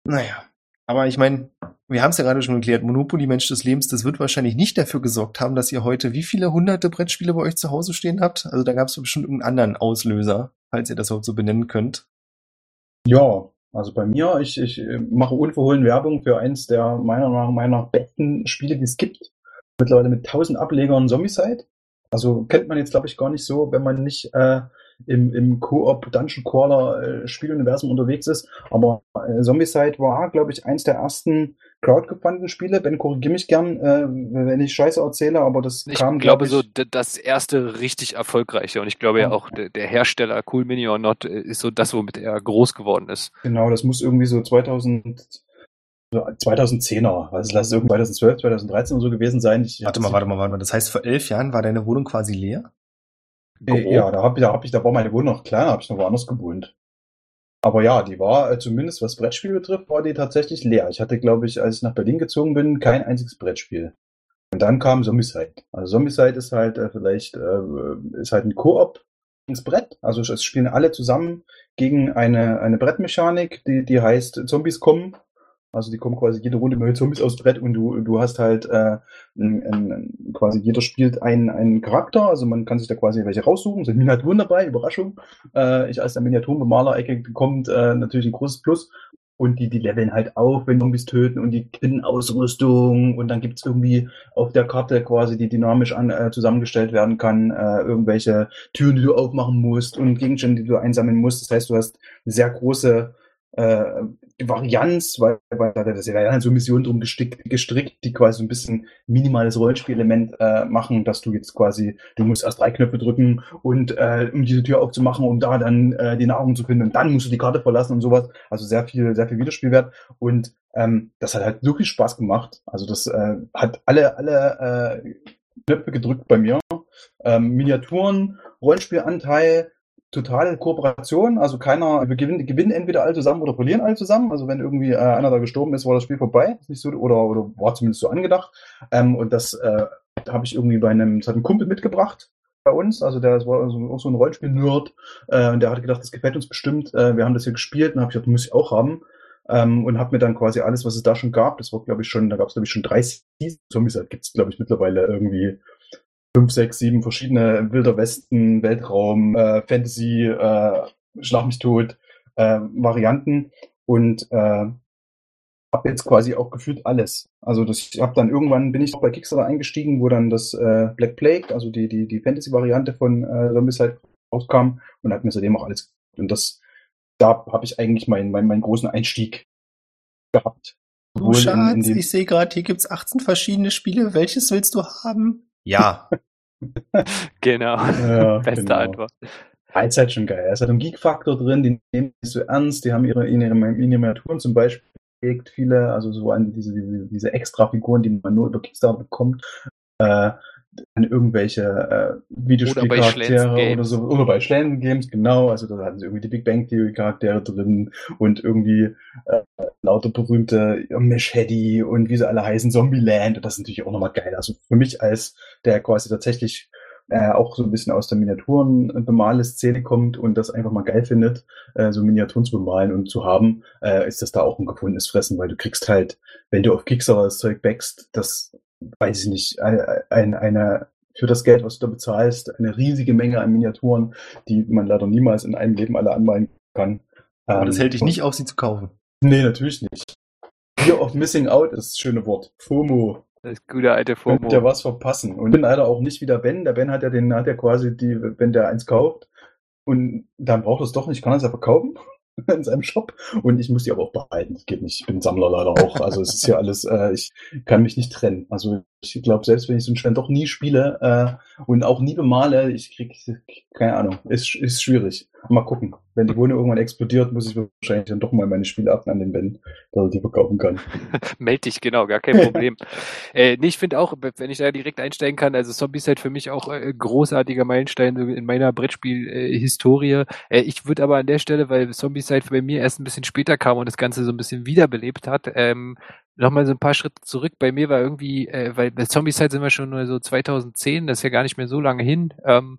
Naja, aber ich meine, wir haben es ja gerade schon geklärt, Monopoly Mensch des Lebens, das wird wahrscheinlich nicht dafür gesorgt haben, dass ihr heute wie viele hunderte Brettspiele bei euch zu Hause stehen habt. Also da gab es bestimmt irgendeinen anderen Auslöser, falls ihr das überhaupt so benennen könnt. Ja, also bei mir, ich, ich äh, mache unverhohlen Werbung für eins der meiner Meinung meiner besten Spiele, die es gibt. Mittlerweile mit 1000 Ablegern Zombicide. Also kennt man jetzt, glaube ich, gar nicht so, wenn man nicht äh, im, im Koop Dungeon Crawler äh, Spieluniversum unterwegs ist. Aber äh, Zombicide war, glaube ich, eins der ersten crowdgefundeten Spiele. Ben, korrigier mich gern, äh, wenn ich Scheiße erzähle, aber das Ich kam, glaube glaub so d- das erste richtig erfolgreiche und ich glaube ja Ja. auch der, der Hersteller Cool Mini or Not äh, ist so das, womit er groß geworden ist. Genau, das muss irgendwie so 2000, so 2010er, also lass es irgendwie 2012, 2013 oder so gewesen sein. Ich, Warte mal, warte mal, warte mal. Das heißt, vor elf Jahren war deine Wohnung quasi leer? Äh, Ja, da hab ich, da hab ich, da war meine Wohnung noch kleiner, habe ich noch woanders gewohnt. Aber ja, die war, äh, zumindest was Brettspiel betrifft, war die tatsächlich leer. Ich hatte, glaube ich, als ich nach Berlin gezogen bin, kein einziges Brettspiel. Und dann kam Zombicide. Also Zombicide ist halt äh, vielleicht, äh, ist halt ein Koop ins Brett. Also es spielen alle zusammen gegen eine, eine Brettmechanik, die, die heißt Zombies kommen. Also die kommen quasi jede Runde mit Zombies aufs Brett und du, du hast halt äh, ein, ein, quasi jeder spielt einen, einen Charakter, also man kann sich da quasi welche raussuchen, sind Miniaturen dabei, Überraschung. Äh, ich als der Miniaturenbemaler-Ecke bekommt äh, natürlich ein großes Plus. Und die, die leveln halt auf, wenn Zombies töten und die kriegen Ausrüstung und dann gibt's irgendwie auf der Karte quasi, die dynamisch an, äh, zusammengestellt werden kann, äh, irgendwelche Türen, die du aufmachen musst und Gegenstände, die du einsammeln musst. Das heißt, du hast sehr große äh, Varianz, weil, weil da das ja dann so Missionen drum gestickt, gestrickt, die quasi so ein bisschen minimales Rollenspielelement äh, machen, dass du jetzt quasi, du musst erst drei Knöpfe drücken und äh, um diese Tür aufzumachen, um da dann äh, die Nahrung zu finden und dann musst du die Karte verlassen und sowas. Also sehr viel, sehr viel Wiederspielwert und ähm, das hat halt wirklich Spaß gemacht. Also das äh, hat alle, alle äh, Knöpfe gedrückt bei mir. Ähm, Miniaturen, Rollenspielanteil, totale Kooperation, also keiner, wir gewinnen, gewinnen entweder alle zusammen oder verlieren alle zusammen. Also wenn irgendwie äh, einer da gestorben ist, war das Spiel vorbei. Ist nicht so, oder, oder war zumindest so angedacht. Ähm, und das äh, habe ich irgendwie bei einem, das hat ein Kumpel mitgebracht bei uns, also der das war also auch so ein Rollenspiel-Nerd, äh, und der hat gedacht, das gefällt uns bestimmt. Äh, wir haben das hier gespielt und habe ich gedacht, muss ich auch haben. Ähm, und habe mir dann quasi alles, was es da schon gab, das war glaube ich schon, da gab es glaube ich schon drei Seasons, Zombies gibt es glaube ich mittlerweile irgendwie fünf, sechs, sieben verschiedene Wilder Westen, Weltraum, äh, Fantasy, äh, Schlag mich tot, äh, Varianten. und äh, habe jetzt quasi auch gefühlt alles. Also das, ich habe dann irgendwann bin ich noch bei Kickstarter eingestiegen, wo dann das äh, Black Plague, also die die die Fantasy-Variante von äh, Zombicide rauskam und habe mir seitdem auch alles und das da habe ich eigentlich meinen meinen meinen großen Einstieg gehabt. Du Schatz, ich sehe gerade, hier gibt's 18 verschiedene Spiele. Welches willst du haben? Ja. genau. Ja, Beste genau. Antwort. Halt schon geil. Es hat einen Geek-Faktor drin, die nehmen nicht so ernst, die haben ihre, ihre Miniaturen zum Beispiel gelegt, viele, also so an diese, diese, diese Extra-Figuren, die man nur über Kickstarter bekommt, äh, an irgendwelche äh, Videospielcharaktere oder, so. Oder bei Schländen Games, genau. Also da hatten sie irgendwie die Big Bang Theory Charaktere drin und irgendwie äh, lauter berühmte Mesh Heddy und wie sie alle heißen, Zombieland. Und das ist natürlich auch nochmal geil. Also für mich als der quasi tatsächlich äh, auch so ein bisschen aus der Miniaturen-Bemale-Szene kommt und das einfach mal geil findet, äh, so Miniaturen zu bemalen und zu haben, äh, ist das da auch ein gefundenes Fressen, weil du kriegst halt, wenn du auf Kickstarter das Zeug backst, das weiß ich nicht, eine, eine, eine für das Geld, was du da bezahlst, eine riesige Menge an Miniaturen, die man leider niemals in einem Leben alle anmalen kann. Aber ähm, das hält dich nicht auf, sie zu kaufen. Nee, natürlich nicht. Fear of Missing Out ist das schöne Wort. FOMO. Das gute alte FOMO. Könnte ja was verpassen. Und ich bin leider auch nicht wie der Ben. Der Ben hat ja den, hat ja quasi die, wenn der eins kauft und dann braucht es doch nicht, kann er es ja verkaufen. in seinem Shop und ich muss die aber auch behalten. Das geht nicht. Ich bin Sammler leider auch. Also es ist ja alles, äh, ich kann mich nicht trennen. Also ich glaube, selbst wenn ich so ein Spiel doch nie spiele äh, und auch nie bemale, ich krieg keine Ahnung. Ist, ist schwierig. Mal gucken. Wenn die Wohnung irgendwann explodiert, muss ich wahrscheinlich dann doch mal meine Spiele ab an den Ben, dass er die verkaufen kann. Meld dich, genau, gar kein Problem. äh, nee, ich finde auch, wenn ich da direkt einsteigen kann, also Zombies halt für mich auch äh, großartiger Meilenstein in meiner Brettspiel-Historie. Äh, ich würde aber an der Stelle, weil Zombies halt bei mir erst ein bisschen später kam und das Ganze so ein bisschen wiederbelebt hat, ähm, nochmal so ein paar Schritte zurück. Bei mir war irgendwie, äh, weil bei Zombies halt sind wir schon so 2010, das ist ja gar nicht mehr so lange hin. Ähm,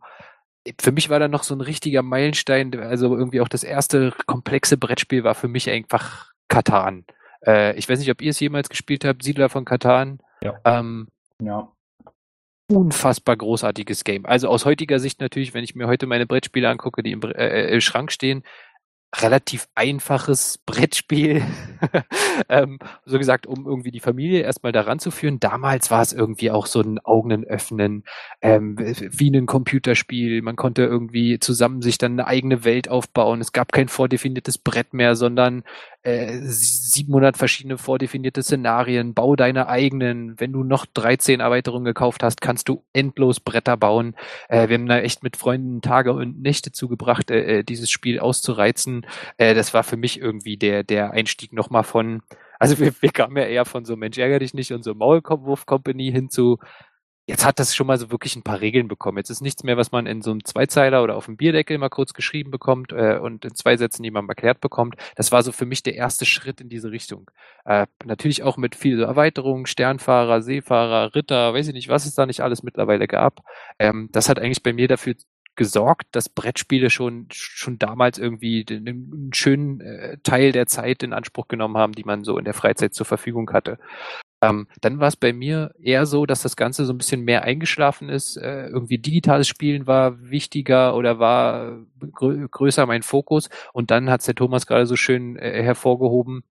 für mich war da noch so ein richtiger Meilenstein, also irgendwie auch das erste komplexe Brettspiel war für mich einfach Katan. Äh, ich weiß nicht, ob ihr es jemals gespielt habt, Siedler von Katan. Ja. Ähm, ja. Unfassbar großartiges Game. Also aus heutiger Sicht natürlich, wenn ich mir heute meine Brettspiele angucke, die im, äh, äh im Schrank stehen, relativ einfaches Brettspiel. ähm, so gesagt, um irgendwie die Familie erstmal daran zu führen. Damals war es irgendwie auch so ein Augen öffnen, ähm, wie ein Computerspiel. Man konnte irgendwie zusammen sich dann eine eigene Welt aufbauen. Es gab kein vordefiniertes Brett mehr, sondern äh, 700 verschiedene vordefinierte Szenarien. Bau deine eigenen. Wenn du noch 13 Erweiterungen gekauft hast, kannst du endlos Bretter bauen. Äh, wir haben da echt mit Freunden Tage und Nächte zugebracht, äh, äh dieses Spiel auszureizen. Äh, das war für mich irgendwie der, der Einstieg nochmal von, also wir, wir kamen ja eher von so Mensch ärger dich nicht und so Maulwurf Company hin zu Jetzt hat das schon mal so wirklich ein paar Regeln bekommen. Jetzt ist nichts mehr, was man in so einem Zweizeiler oder auf dem Bierdeckel mal kurz geschrieben bekommt äh, und in zwei Sätzen, man erklärt bekommt. Das war so für mich der erste Schritt in diese Richtung. Äh, natürlich auch mit viel Erweiterungen, Sternfahrer, Seefahrer, Ritter, weiß ich nicht, was es da nicht alles mittlerweile gab. Ähm, das hat eigentlich bei mir dafür gesorgt, dass Brettspiele schon, schon damals irgendwie einen schönen äh, Teil der Zeit in Anspruch genommen haben, die man so in der Freizeit zur Verfügung hatte. Ähm, dann war es bei mir eher so, dass das Ganze so ein bisschen mehr eingeschlafen ist. Äh, irgendwie digitales Spielen war wichtiger oder war grö größer mein Fokus. Und dann hat es der Thomas gerade so schön äh, hervorgehoben.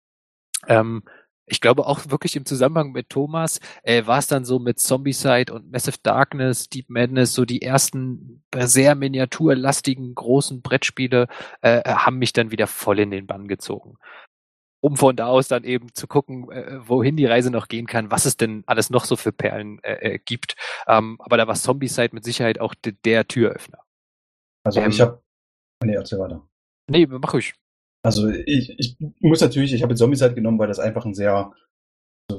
Ähm, ich glaube auch wirklich im Zusammenhang mit Thomas äh, war es dann so mit Zombicide und Massive Darkness, Deep Madness, so die ersten sehr miniaturlastigen großen Brettspiele äh, haben mich dann wieder voll in den Bann gezogen um von da aus dann eben zu gucken, äh, wohin die Reise noch gehen kann, was es denn alles noch so für Perlen äh, äh gibt. Ähm, aber da war Zombie-Side mit Sicherheit auch de der Türöffner. Also ähm, ich habe... Nee, erzähl weiter. Nee, mach ich. Also ich, ich muss natürlich, ich habe Zombie-Side genommen, weil das einfach ein sehr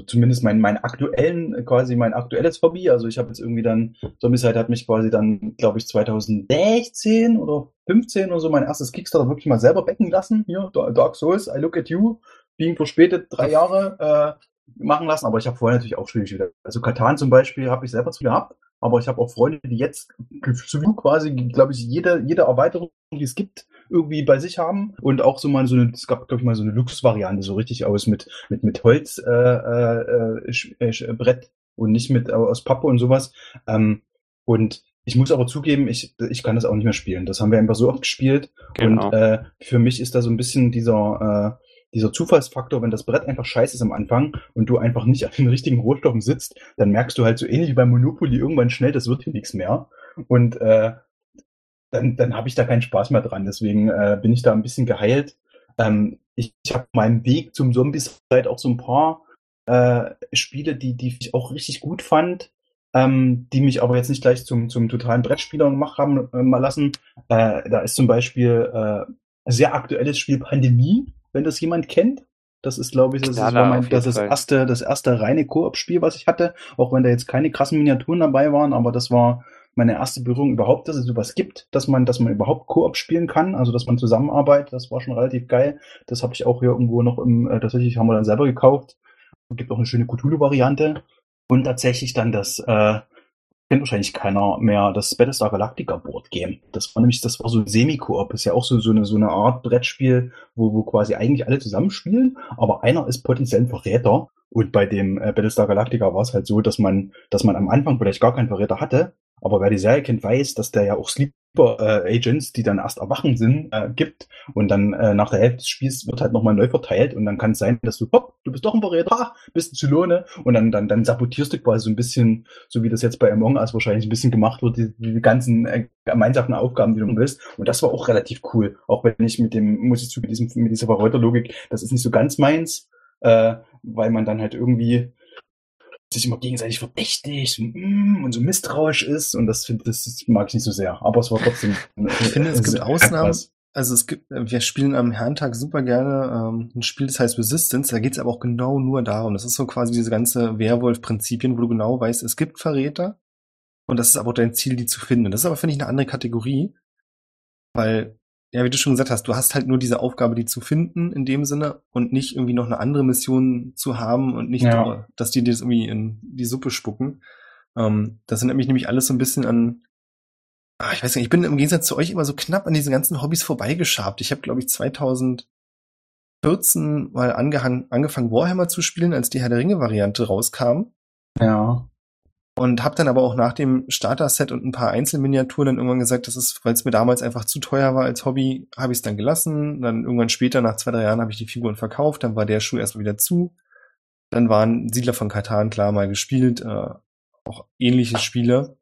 zumindest mein, mein aktuellen, quasi mein aktuelles Hobby. Also ich habe jetzt irgendwie dann, Zombicide hat mich quasi dann, glaube ich, 2016 oder 15 oder so mein erstes Kickstarter wirklich mal selber becken lassen. Hier, Dark Souls, I Look at You, being verspätet, drei Jahre äh, machen lassen. Aber ich habe vorher natürlich auch schwierig wieder. Also Katan zum Beispiel habe ich selber zu gehabt. Aber ich habe auch Freunde, die jetzt quasi, glaube ich, jede, jede Erweiterung, die es gibt, irgendwie bei sich haben und auch so mal so eine, es gab glaube ich mal so eine Luxusvariante, so richtig aus mit mit mit Holz äh, äh, äh, Brett und nicht mit äh, aus Pappe und sowas. Ähm, und ich muss aber zugeben, ich, ich kann das auch nicht mehr spielen. Das haben wir einfach so oft gespielt. Genau. Und äh, für mich ist da so ein bisschen dieser, äh, dieser Zufallsfaktor, wenn das Brett einfach scheiße ist am Anfang und du einfach nicht an den richtigen Rohstoffen sitzt, dann merkst du halt so ähnlich wie beim Monopoly irgendwann schnell, das wird hier nichts mehr. Und äh, dann, dann habe ich da keinen Spaß mehr dran. Deswegen äh, bin ich da ein bisschen geheilt. Ähm, ich ich habe meinen Weg zum Zombies halt auch so ein paar äh, Spiele, die, die ich auch richtig gut fand, ähm, die mich aber jetzt nicht gleich zum, zum totalen Brettspieler gemacht haben äh, mal lassen. Äh, da ist zum Beispiel äh, ein sehr aktuelles Spiel Pandemie, wenn das jemand kennt. Das ist, glaube ich, das, Ja, ist, war mein, das, ist das erste, das erste reine Koop-Spiel, was ich hatte, auch wenn da jetzt keine krassen Miniaturen dabei waren, aber das war meine erste Berührung überhaupt, dass es sowas gibt, dass man, dass man überhaupt Koop spielen kann, also dass man zusammenarbeitet, das war schon relativ geil. Das habe ich auch hier irgendwo noch im, äh, tatsächlich haben wir dann selber gekauft. Gibt auch eine schöne Cthulhu-Variante. Und tatsächlich dann das, äh, kennt wahrscheinlich keiner mehr, das Battlestar Galactica Board Game. Das war nämlich, das war so Semi-Koop. Ist ja auch so, so eine, so eine Art Brettspiel, wo, wo quasi eigentlich alle zusammenspielen, aber einer ist potenziell ein Verräter. Und bei dem äh, Battlestar Galactica war es halt so, dass man, dass man am Anfang vielleicht gar keinen Verräter hatte, aber wer die Serie kennt, weiß, dass der ja auch Sleeper äh, Agents, die dann erst erwachen sind, äh, gibt. Und dann äh, nach der Hälfte des Spiels wird halt nochmal neu verteilt und dann kann es sein, dass du, hopp, du bist doch ein Verräter, bist ein Zylone und dann, dann, dann sabotierst du quasi so ein bisschen, so wie das jetzt bei Among Us wahrscheinlich ein bisschen gemacht wird, die, die ganzen äh, gemeinsamen Aufgaben, die du willst. Und das war auch relativ cool. Auch wenn ich mit dem, muss ich zu, mit, diesem, mit dieser Verräterlogik, das ist nicht so ganz meins, äh, weil man dann halt irgendwie sich immer gegenseitig verdächtigt und, mm, und so misstrauisch ist und das, das mag ich nicht so sehr. Aber es war trotzdem. Ich finde, es gibt Ausnahmen. krass. Also es gibt, wir spielen am Herrentag super gerne ähm, ein Spiel, das heißt Resistance. Da geht es aber auch genau nur darum. Das ist so quasi diese ganze Werwolf-Prinzipien, wo du genau weißt, es gibt Verräter und das ist aber auch dein Ziel, die zu finden. Das ist aber, finde ich, eine andere Kategorie, weil, ja, wie du schon gesagt hast, du hast halt nur diese Aufgabe, die zu finden in dem Sinne und nicht irgendwie noch eine andere Mission zu haben und nicht, Ja. dass die dir das irgendwie in die Suppe spucken. Ähm, das erinnert mich nämlich alles so ein bisschen an Ah, ich weiß nicht, ich bin im Gegensatz zu euch immer so knapp an diesen ganzen Hobbys vorbeigeschabt. Ich habe, glaube ich, 2014 mal angehang, angefangen, Warhammer zu spielen, als die Herr der Ringe-Variante rauskam. Ja. Und habe dann aber auch nach dem Starter-Set und ein paar Einzelminiaturen dann irgendwann gesagt, das ist, weil es mir damals einfach zu teuer war als Hobby, habe ich es dann gelassen. Dann irgendwann später, nach zwei, drei Jahren, habe ich die Figuren verkauft. Dann war der Schuh erstmal wieder zu. Dann waren Siedler von Katan klar mal gespielt, äh, auch ähnliche Spiele.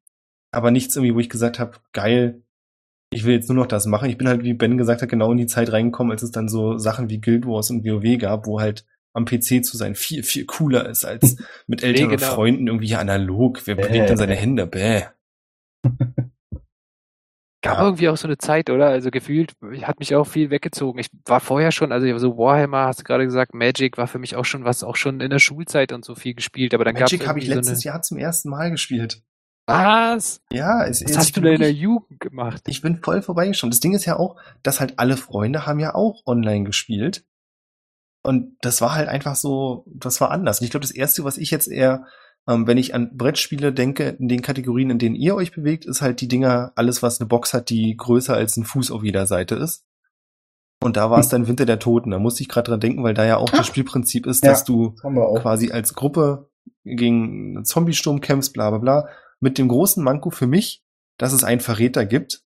Aber nichts irgendwie, wo ich gesagt habe, geil, ich will jetzt nur noch das machen. Ich bin halt, wie Ben gesagt hat, genau in die Zeit reingekommen, als es dann so Sachen wie Guild Wars und WoW gab, wo halt am PC zu sein viel, viel cooler ist als mit Eltern Nee, genau. Freunden irgendwie analog. Wer bewegt dann seine Hände? Bäh. Gab Ja. irgendwie auch so eine Zeit, oder? Also gefühlt hat mich auch viel weggezogen. Ich war vorher schon, also so Warhammer, hast du gerade gesagt, Magic war für mich auch schon was, auch schon in der Schulzeit und so viel gespielt. Aber dann Magic habe ich irgendwie so letztes Jahr zum ersten Mal gespielt. Was? Ja, es Was es- hast du denn in der Jugend gemacht? Ich bin voll vorbeigeschaut. Das Ding ist ja auch, dass halt alle Freunde haben ja auch online gespielt. Und das war halt einfach so, das war anders. Und ich glaube, das Erste, was ich jetzt eher, ähm, wenn ich an Brettspiele denke, in den Kategorien, in denen ihr euch bewegt, ist halt die Dinger, alles, was eine Box hat, die größer als ein Fuß auf jeder Seite ist. Und da war es dann Winter der Toten. Da musste ich gerade dran denken, weil da ja auch das Spielprinzip ist, Ja. dass du wir auch. quasi als Gruppe gegen einen Zombie-Sturm kämpfst, bla bla bla. Mit dem großen Manko für mich, dass es einen Verräter gibt,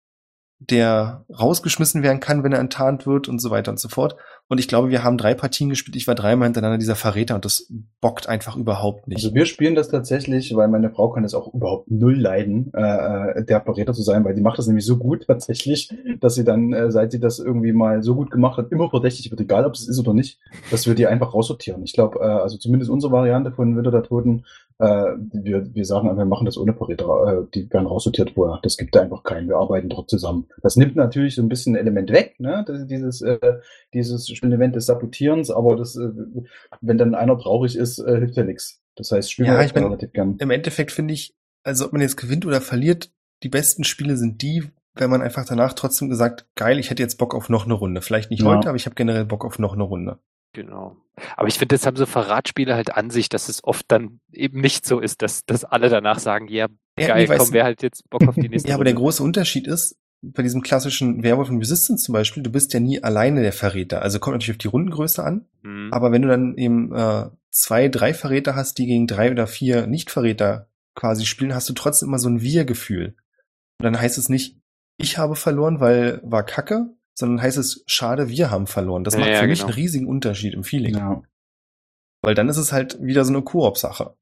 der rausgeschmissen werden kann, wenn er enttarnt wird und so weiter und so fort. Und ich glaube, wir haben drei Partien gespielt. Ich war dreimal hintereinander dieser Verräter und das bockt einfach überhaupt nicht. Also wir spielen das tatsächlich, weil meine Frau kann das auch überhaupt null leiden, äh, der Verräter zu sein, weil die macht das nämlich so gut tatsächlich, dass sie dann, äh, seit sie das irgendwie mal so gut gemacht hat, immer verdächtig wird, egal ob es ist oder nicht, dass wir die einfach raussortieren. Ich glaube, äh, also zumindest unsere Variante von Winter der Toten, äh, wir, wir sagen, wir machen das ohne Verräter, äh, die werden raussortiert vorher. Das gibt da einfach keinen. Wir arbeiten dort zusammen. Das nimmt natürlich so ein bisschen ein Element weg, ne? Das, dieses, äh, dieses Spielelement des Sabotierens, aber das, äh, wenn dann einer traurig ist, äh, hilft ja nichts. Das heißt, spielen Ja, wir ich bin- relativ gern. Im Endeffekt finde ich, also ob man jetzt gewinnt oder verliert, die besten Spiele sind die, wenn man einfach danach trotzdem gesagt, geil, ich hätte jetzt Bock auf noch eine Runde. Vielleicht nicht Ja. heute, aber ich habe generell Bock auf noch eine Runde. Genau. Aber ich finde, das haben so Verratspiele halt an sich, dass es oft dann eben nicht so ist, dass, dass alle danach sagen, ja, Ja, geil, komm, wer halt jetzt Bock auf die nächste Ja, aber der Runde. große Unterschied ist, bei diesem klassischen Werwolf und Resistance zum Beispiel, du bist ja nie alleine der Verräter. Also kommt natürlich auf die Rundengröße an, Hm. aber wenn du dann eben äh, zwei, drei Verräter hast, die gegen drei oder vier Nicht-Verräter quasi spielen, hast du trotzdem immer so ein Wir-Gefühl. Und dann heißt es nicht, ich habe verloren, weil war Kacke, sondern heißt es, schade, wir haben verloren. Das macht Ja, für mich genau. einen riesigen Unterschied im Feeling. Ja. Weil dann ist es halt wieder so eine Koop-Sache.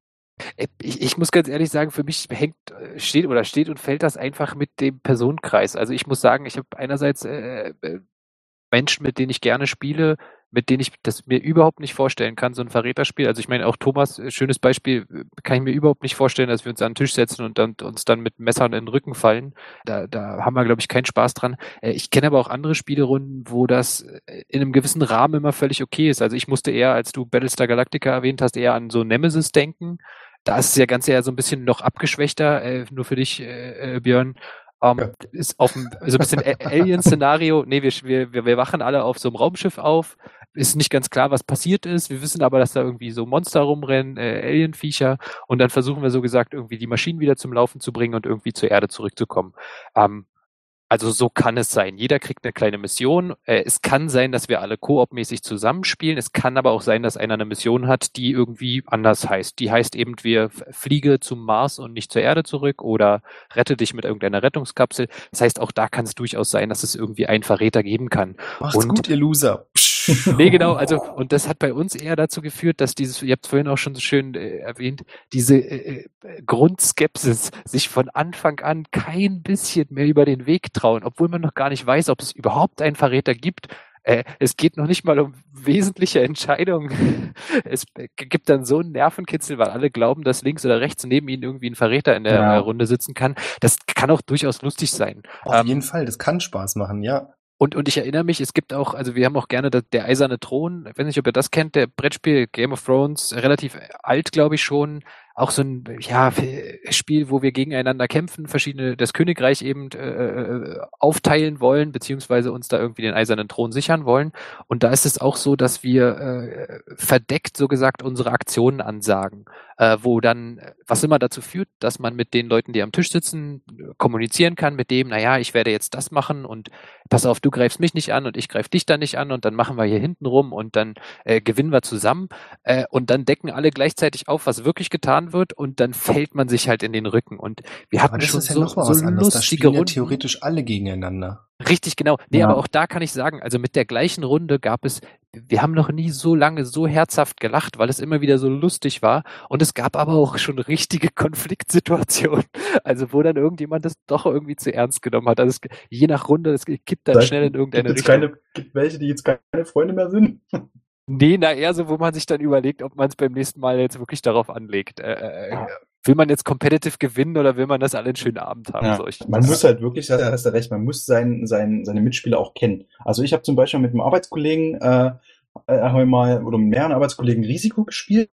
Äh, Ich, ich muss ganz ehrlich sagen, für mich hängt, äh, steht oder steht und fällt das einfach mit dem Personenkreis. Also ich muss sagen, ich habe einerseits äh, äh, Menschen, mit denen ich gerne spiele, mit denen ich das mir überhaupt nicht vorstellen kann, so ein Verräterspiel. Also ich meine, auch Thomas, äh, schönes Beispiel, kann ich mir überhaupt nicht vorstellen, dass wir uns an den Tisch setzen und dann, uns dann mit Messern in den Rücken fallen. Da, da haben wir, glaube ich, keinen Spaß dran. Äh, Ich kenne aber auch andere Spielerunden, wo das äh, in einem gewissen Rahmen immer völlig okay ist. Also ich musste eher, als du Battlestar Galactica erwähnt hast, eher an so Nemesis denken. Da ist ja ganz eher so ein bisschen noch abgeschwächter, nur für dich, Björn. Ähm, Ja. Ist auf dem, so ein bisschen Alien-Szenario. Nee, wir, wir, wir wachen alle auf so einem Raumschiff auf. Ist nicht ganz klar, was passiert ist. Wir wissen aber, dass da irgendwie so Monster rumrennen, äh, Alien-Viecher. Und dann versuchen wir so gesagt, irgendwie die Maschinen wieder zum Laufen zu bringen und irgendwie zur Erde zurückzukommen. Ähm, also so kann es sein. Jeder kriegt eine kleine Mission. Äh, es kann sein, dass wir alle koopmäßig zusammenspielen. Es kann aber auch sein, dass einer eine Mission hat, die irgendwie anders heißt. Die heißt eben, wir fliege zum Mars und nicht zur Erde zurück oder rette dich mit irgendeiner Rettungskapsel. Das heißt, auch da kann es durchaus sein, dass es irgendwie einen Verräter geben kann. Macht's Und- gut, ihr Loser. Nee, genau, also, und das hat bei uns eher dazu geführt, dass dieses, ihr habt vorhin auch schon so schön äh, erwähnt, diese äh, äh, Grundskepsis sich von Anfang an kein bisschen mehr über den Weg trauen, obwohl man noch gar nicht weiß, ob es überhaupt einen Verräter gibt. Äh, es geht noch nicht mal um wesentliche Entscheidungen. Es gibt dann so einen Nervenkitzel, weil alle glauben, dass links oder rechts neben ihnen irgendwie ein Verräter in der Ja. Runde sitzen kann. Das kann auch durchaus lustig sein. Auf Ähm, jeden Fall, das kann Spaß machen, ja. Und, und ich erinnere mich, es gibt auch, also wir haben auch gerne das, der eiserne Thron, ich weiß nicht, ob ihr das kennt, der Brettspiel Game of Thrones, relativ alt, glaube ich schon. Auch so ein ja, Spiel, wo wir gegeneinander kämpfen, verschiedene, das Königreich eben äh, äh, aufteilen wollen, beziehungsweise uns da irgendwie den eisernen Thron sichern wollen. Und da ist es auch so, dass wir äh, verdeckt, so gesagt, unsere Aktionen ansagen, äh, wo dann, was immer dazu führt, dass man mit den Leuten, die am Tisch sitzen, kommunizieren kann mit dem, naja, ich werde jetzt das machen und pass auf, du greifst mich nicht an und ich greif dich dann nicht an und dann machen wir hier hinten rum und dann äh, gewinnen wir zusammen äh, und dann decken alle gleichzeitig auf, was wirklich getan wird und dann fällt man sich halt in den Rücken und wir hatten Aber das schon ist ja so, noch mal so was anderes. Da spielen ja Runden. theoretisch alle gegeneinander. Richtig, genau. Nee, Ja. aber auch da kann ich sagen, also mit der gleichen Runde gab es, wir haben noch nie so lange so herzhaft gelacht, weil es immer wieder so lustig war. Und es gab aber auch schon richtige Konfliktsituationen. Also wo dann irgendjemand das doch irgendwie zu ernst genommen hat. Also es, je nach Runde, es kippt dann Seit- schnell in Gibt irgendeine jetzt Richtung. keine, gibt welche, die jetzt keine Freunde mehr sind? Nee, na eher so, wo man sich dann überlegt, ob man es beim nächsten Mal jetzt wirklich darauf anlegt. Äh, äh, Ja. Will man jetzt competitive gewinnen oder will man das alle einen schönen Abend haben? Ja, So, ich, man muss halt wirklich, da hast du recht, man muss sein, sein, seine Mitspieler auch kennen. Also ich habe zum Beispiel mit einem Arbeitskollegen, äh, äh, mal, oder mit mehreren Arbeitskollegen Risiko gespielt.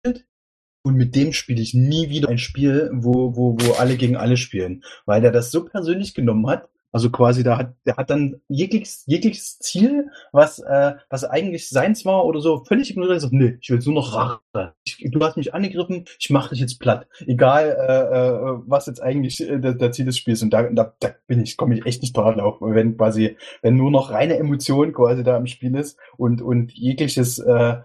Und mit dem spiele ich nie wieder ein Spiel, wo, wo, wo alle gegen alle spielen. Weil der das so persönlich genommen hat. Also quasi, da hat, der hat dann jegliches, jegliches Ziel, was, äh, was eigentlich seins war oder so, völlig ignoriert. So, nee, ich will nur noch Rache. Du hast mich angegriffen, ich mache dich jetzt platt. Egal, äh, äh, was jetzt eigentlich äh, der, der Ziel des Spiels. Und da, da, da bin ich, komme ich echt nicht drauf auf, wenn quasi, wenn nur noch reine Emotion quasi da im Spiel ist und, und jegliches, äh,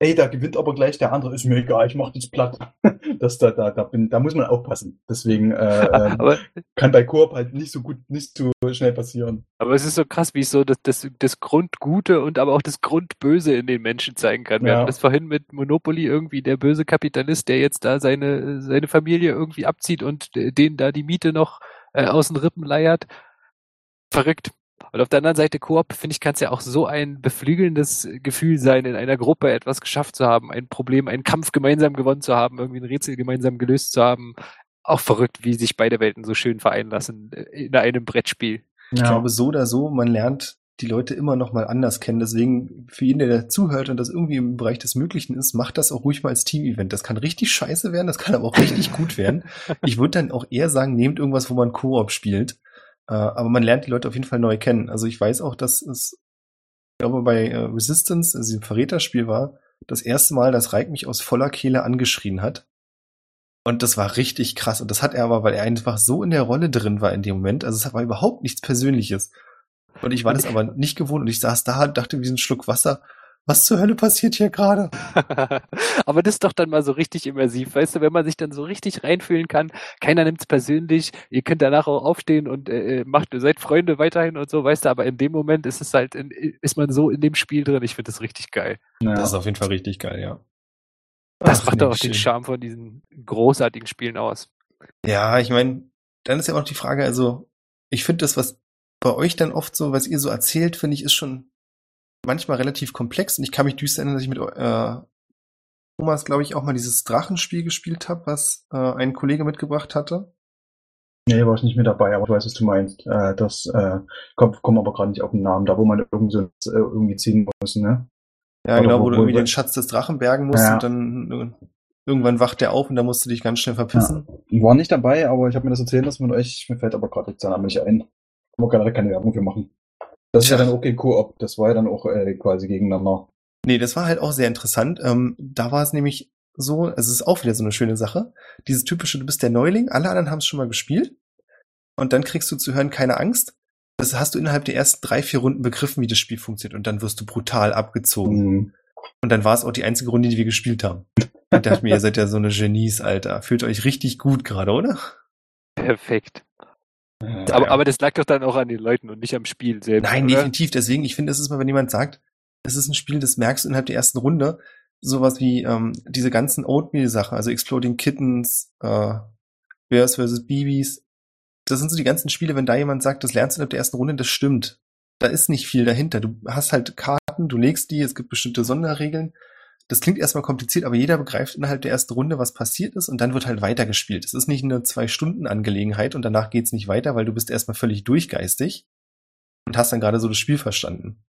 ey, da gewinnt aber gleich der andere, ist mir egal, ich mach dich platt. Das, da, da, da, bin, da muss man aufpassen. Deswegen äh, aber, kann bei Koop halt nicht so gut, nicht so schnell passieren. aber es ist so krass, wie es so das, das, das Grundgute und aber auch das Grundböse in den Menschen zeigen kann. Wir Ja. hatten das vorhin mit Monopoly irgendwie, der böse Kapitalist, der jetzt da seine, seine Familie irgendwie abzieht und äh, denen da die Miete noch äh, aus den Rippen leiert. Verrückt. Und auf der anderen Seite Koop, finde ich, kann es ja auch so ein beflügelndes Gefühl sein, in einer Gruppe etwas geschafft zu haben, ein Problem, einen Kampf gemeinsam gewonnen zu haben, irgendwie ein Rätsel gemeinsam gelöst zu haben. Auch verrückt, wie sich beide Welten so schön vereinen lassen äh, in einem Brettspiel. Ich glaube, so oder so, man lernt die Leute immer noch mal anders kennen. Deswegen, für jeden, der da zuhört und das irgendwie im Bereich des Möglichen ist, macht das auch ruhig mal als Team-Event. Das kann richtig scheiße werden, das kann aber auch richtig gut werden. Ich würde dann auch eher sagen, nehmt irgendwas, wo man Koop spielt. Äh, aber man lernt die Leute auf jeden Fall neu kennen. Also ich weiß auch, dass es, ich glaube, bei äh, Resistance, also diesem Verräterspiel war, das erste Mal, dass Reik mich aus voller Kehle angeschrien hat. Und das war richtig krass. Und das hat er aber, weil er einfach so in der Rolle drin war in dem Moment. Also es war überhaupt nichts Persönliches. Und ich war das aber nicht gewohnt. Und ich saß da und dachte wie so ein Schluck Wasser. Was zur Hölle passiert hier gerade? Aber das ist doch dann mal so richtig immersiv, weißt du, wenn man sich dann so richtig reinfühlen kann, keiner nimmt's persönlich, ihr könnt danach auch aufstehen und äh, macht, seid Freunde weiterhin und so, weißt du, aber in dem Moment ist es halt, in, ist man so in dem Spiel drin, ich finde das richtig geil. Ja. Das ist auf jeden Fall richtig geil, ja. Das Ach, macht doch auch den Charme von diesen großartigen Spielen aus. Ja, ich meine, dann ist ja auch die Frage, also, ich finde das, was bei euch dann oft so, was ihr so erzählt, finde ich, ist schon manchmal relativ komplex und ich kann mich düster erinnern, dass ich mit äh, Thomas, glaube ich, auch mal dieses Drachenspiel gespielt habe, was äh, ein Kollege mitgebracht hatte. Nee, war ich nicht mit dabei, aber ich weiß, was du meinst. Äh, das äh, kommt, kommt aber gerade nicht auf den Namen, da wo man irgendwie, so, äh, irgendwie ziehen muss, ne? Ja, Oder genau, wo, wo du irgendwie den Schatz des Drachen bergen musst ja. und dann äh, irgendwann wacht der auf und da musst du dich ganz schnell verpissen. Ja. Ich war nicht dabei, aber ich habe mir das erzählen lassen von euch. Mir fällt aber gerade jetzt der Name nicht ein. Kann man gerade keine Werbung für machen. Das ist ja, dann okay Koop. Das war ja dann auch äh, quasi gegeneinander. Nee, das war halt auch sehr interessant. Ähm, da war es nämlich so, es ist auch wieder so eine schöne Sache. Dieses typische, du bist der Neuling, alle anderen haben es schon mal gespielt. Und dann kriegst du zu hören, keine Angst. Das hast du innerhalb der ersten drei, vier Runden begriffen, wie das Spiel funktioniert. Und dann wirst du brutal abgezogen. Mhm. Und dann war es auch die einzige Runde, die wir gespielt haben. Ich dachte mir, ihr seid ja so eine Genies, Alter. Fühlt euch richtig gut gerade, oder? Perfekt. Ja, aber, ja. aber das lag doch dann auch an den Leuten und nicht am Spiel selbst. Nein, oder? definitiv. Deswegen, ich finde, es ist mal, wenn jemand sagt, es ist ein Spiel, das merkst du innerhalb der ersten Runde, sowas wie ähm, diese ganzen Oatmeal-Sachen, also Exploding Kittens, äh, Bears vs. Babys. Das sind so die ganzen Spiele, wenn da jemand sagt, das lernst du innerhalb der ersten Runde, das stimmt. Da ist nicht viel dahinter. Du hast halt Karten, du legst die, es gibt bestimmte Sonderregeln das klingt erstmal kompliziert, aber jeder begreift innerhalb der ersten Runde, was passiert ist und dann wird halt weitergespielt. Es ist nicht eine Zwei-Stunden-Angelegenheit und danach geht's nicht weiter, weil du bist erstmal völlig durchgeistig und hast dann gerade so das Spiel verstanden.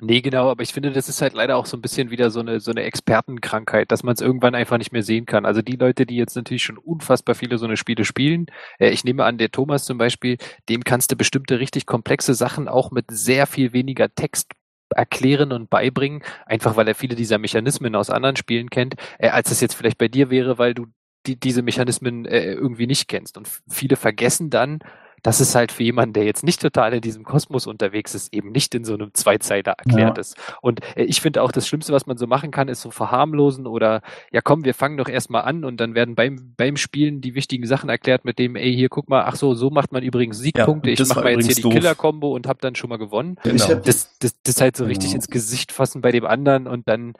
Nee, genau, aber ich finde, das ist halt leider auch so ein bisschen wieder so eine, so eine Expertenkrankheit, dass man es irgendwann einfach nicht mehr sehen kann. Also die Leute, die jetzt natürlich schon unfassbar viele so eine Spiele spielen, äh, ich nehme an, der Thomas zum Beispiel, dem kannst du bestimmte richtig komplexe Sachen auch mit sehr viel weniger Text erklären und beibringen, einfach weil er viele dieser Mechanismen aus anderen Spielen kennt, äh, als es jetzt vielleicht bei dir wäre, weil du die, diese Mechanismen äh, irgendwie nicht kennst. Und viele vergessen dann, dass es halt für jemanden, der jetzt nicht total in diesem Kosmos unterwegs ist, eben nicht in so einem Zweizeiler erklärt ja. ist. Und äh, ich finde auch, das Schlimmste, was man so machen kann, ist so verharmlosen oder ja komm, wir fangen doch erstmal an und dann werden beim, beim Spielen die wichtigen Sachen erklärt mit dem, ey, hier guck mal, ach so, so macht man übrigens Siegpunkte, ja, ich mache mal jetzt hier die Killer-Kombo und hab dann schon mal gewonnen. Genau. Das, das, das halt so richtig genau. ins Gesicht fassen bei dem anderen und dann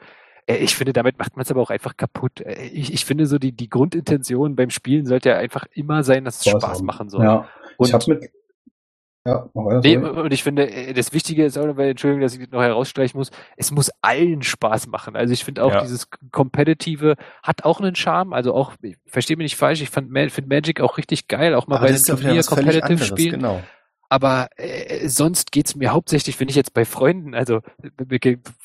äh, ich finde, damit macht man es aber auch einfach kaputt. Äh, ich, ich finde so, die, die Grundintention beim Spielen sollte ja einfach immer sein, dass es Spaß, Spaß machen soll. Ja. Und ich hab's mit, ja, nee, und ich finde, äh, das Wichtige ist auch dabei, Entschuldigung, dass ich noch herausstreichen muss, es muss allen Spaß machen. Also ich finde auch ja. dieses Competitive hat auch einen Charme. Also auch, verstehe mich nicht falsch, ich finde Magic auch richtig geil, auch mal Aber bei den Turnier Competitive Spielen. Genau. Aber äh, sonst geht's mir hauptsächlich, wenn ich jetzt bei Freunden, also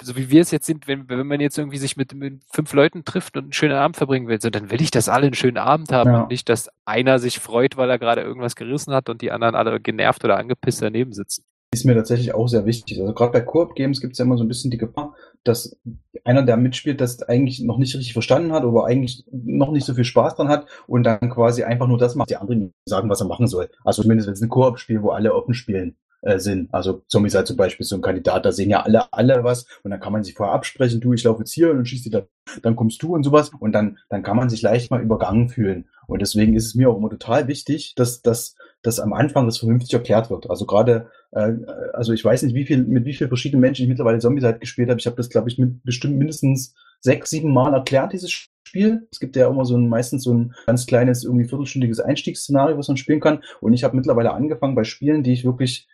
so wie wir es jetzt sind, wenn, wenn man jetzt irgendwie sich mit, mit fünf Leuten trifft und einen schönen Abend verbringen will, so, dann will ich, dass alle einen schönen Abend haben ja. und nicht, dass einer sich freut, weil er gerade irgendwas gerissen hat und die anderen alle genervt oder angepisst daneben sitzen ist mir tatsächlich auch sehr wichtig. Also gerade bei Koop-Games gibt es ja immer so ein bisschen die Gefahr, dass einer, der mitspielt, das eigentlich noch nicht richtig verstanden hat oder eigentlich noch nicht so viel Spaß dran hat und dann quasi einfach nur das macht, die anderen sagen, was er machen soll. Also zumindest wenn es ein Koop-Spiel, wo alle offen spielen äh, sind. Also Zombies halt zum Beispiel so ein Kandidat, da sehen ja alle, alle was und dann kann man sich vorher absprechen, du, ich laufe jetzt hier und dann schießt die da, dann kommst du und sowas und dann, dann kann man sich leicht mal übergangen fühlen. Und deswegen ist es mir auch immer total wichtig, dass, dass, dass am Anfang das vernünftig erklärt wird. Also gerade, äh, also ich weiß nicht, wie viel, mit wie vielen verschiedenen Menschen ich mittlerweile Zombies halt gespielt habe. Ich habe das, glaube ich, mit bestimmt mindestens sechs, sieben Mal erklärt, dieses Spiel. Es gibt ja immer so ein, meistens so ein ganz kleines, irgendwie viertelstündiges Einstiegsszenario, was man spielen kann. Und ich habe mittlerweile angefangen bei Spielen, die ich wirklich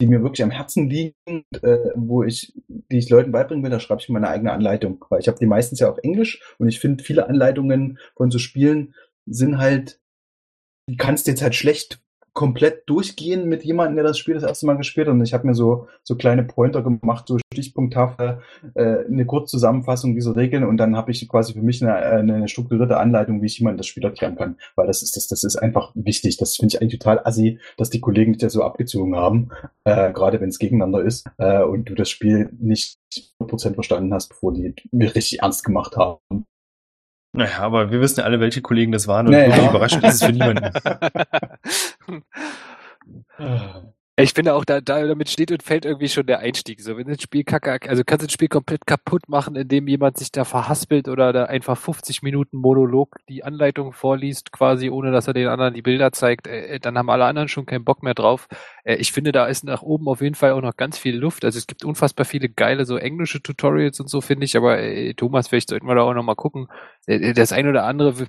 die mir wirklich am Herzen liegen, äh, wo ich, die ich Leuten beibringen will, da schreibe ich meine eigene Anleitung. Weil ich habe die meistens ja auf Englisch und ich finde, viele Anleitungen von so Spielen sind halt, die kannst du jetzt halt schlecht komplett durchgehen mit jemandem, der das Spiel das erste Mal gespielt hat. Und ich habe mir so, so kleine Pointer gemacht, so stichpunkthaft äh, eine Kurzzusammenfassung dieser Regeln und dann habe ich quasi für mich eine, eine strukturierte Anleitung, wie ich jemand das Spiel erklären kann. Weil das ist, das, das ist einfach wichtig. Das finde ich eigentlich total assi, dass die Kollegen dich ja so abgezogen haben, äh, gerade wenn es gegeneinander ist äh, und du das Spiel nicht 100% verstanden hast, bevor die mir richtig ernst gemacht haben. Naja, aber wir wissen ja alle, welche Kollegen das waren und naja. überraschend ist es für niemanden. Ich finde auch, da, da damit steht und fällt irgendwie schon der Einstieg. So, wenn das Spiel kacke, also kannst du das Spiel komplett kaputt machen, indem jemand sich da verhaspelt oder da einfach 50 Minuten Monolog die Anleitung vorliest, quasi ohne dass er den anderen die Bilder zeigt, äh, äh, dann haben alle anderen schon keinen Bock mehr drauf. Äh, ich finde, da ist nach oben auf jeden Fall auch noch ganz viel Luft. Also es gibt unfassbar viele geile so englische Tutorials und so, finde ich, aber äh, Thomas, vielleicht sollten wir da auch noch mal gucken. Äh, das ein oder andere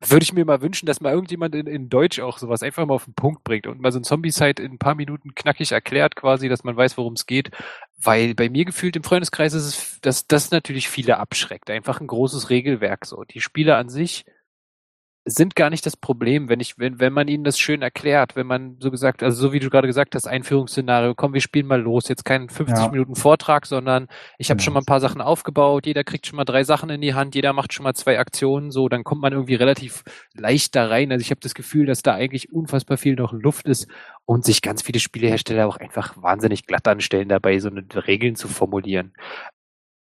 würde ich mir mal wünschen, dass mal irgendjemand in, in Deutsch auch sowas einfach mal auf den Punkt bringt und mal so ein Zombie-Site in ein paar Minuten knackig erklärt quasi, dass man weiß, worum es geht. Weil bei mir gefühlt im Freundeskreis ist es, dass das natürlich viele abschreckt. Einfach ein großes Regelwerk so. Die Spiele an sich sind gar nicht das Problem, wenn ich, wenn, wenn man ihnen das schön erklärt, wenn man so gesagt, also so wie du gerade gesagt hast, Einführungsszenario, komm, wir spielen mal los, jetzt kein 50 ja. Minuten Vortrag, sondern ich habe genau. schon mal ein paar Sachen aufgebaut, jeder kriegt schon mal drei Sachen in die Hand, jeder macht schon mal zwei Aktionen, so, dann kommt man irgendwie relativ leicht da rein. Also ich habe das Gefühl, dass da eigentlich unfassbar viel noch Luft ist und sich ganz viele Spielehersteller auch einfach wahnsinnig glatt anstellen dabei, so eine Regeln zu formulieren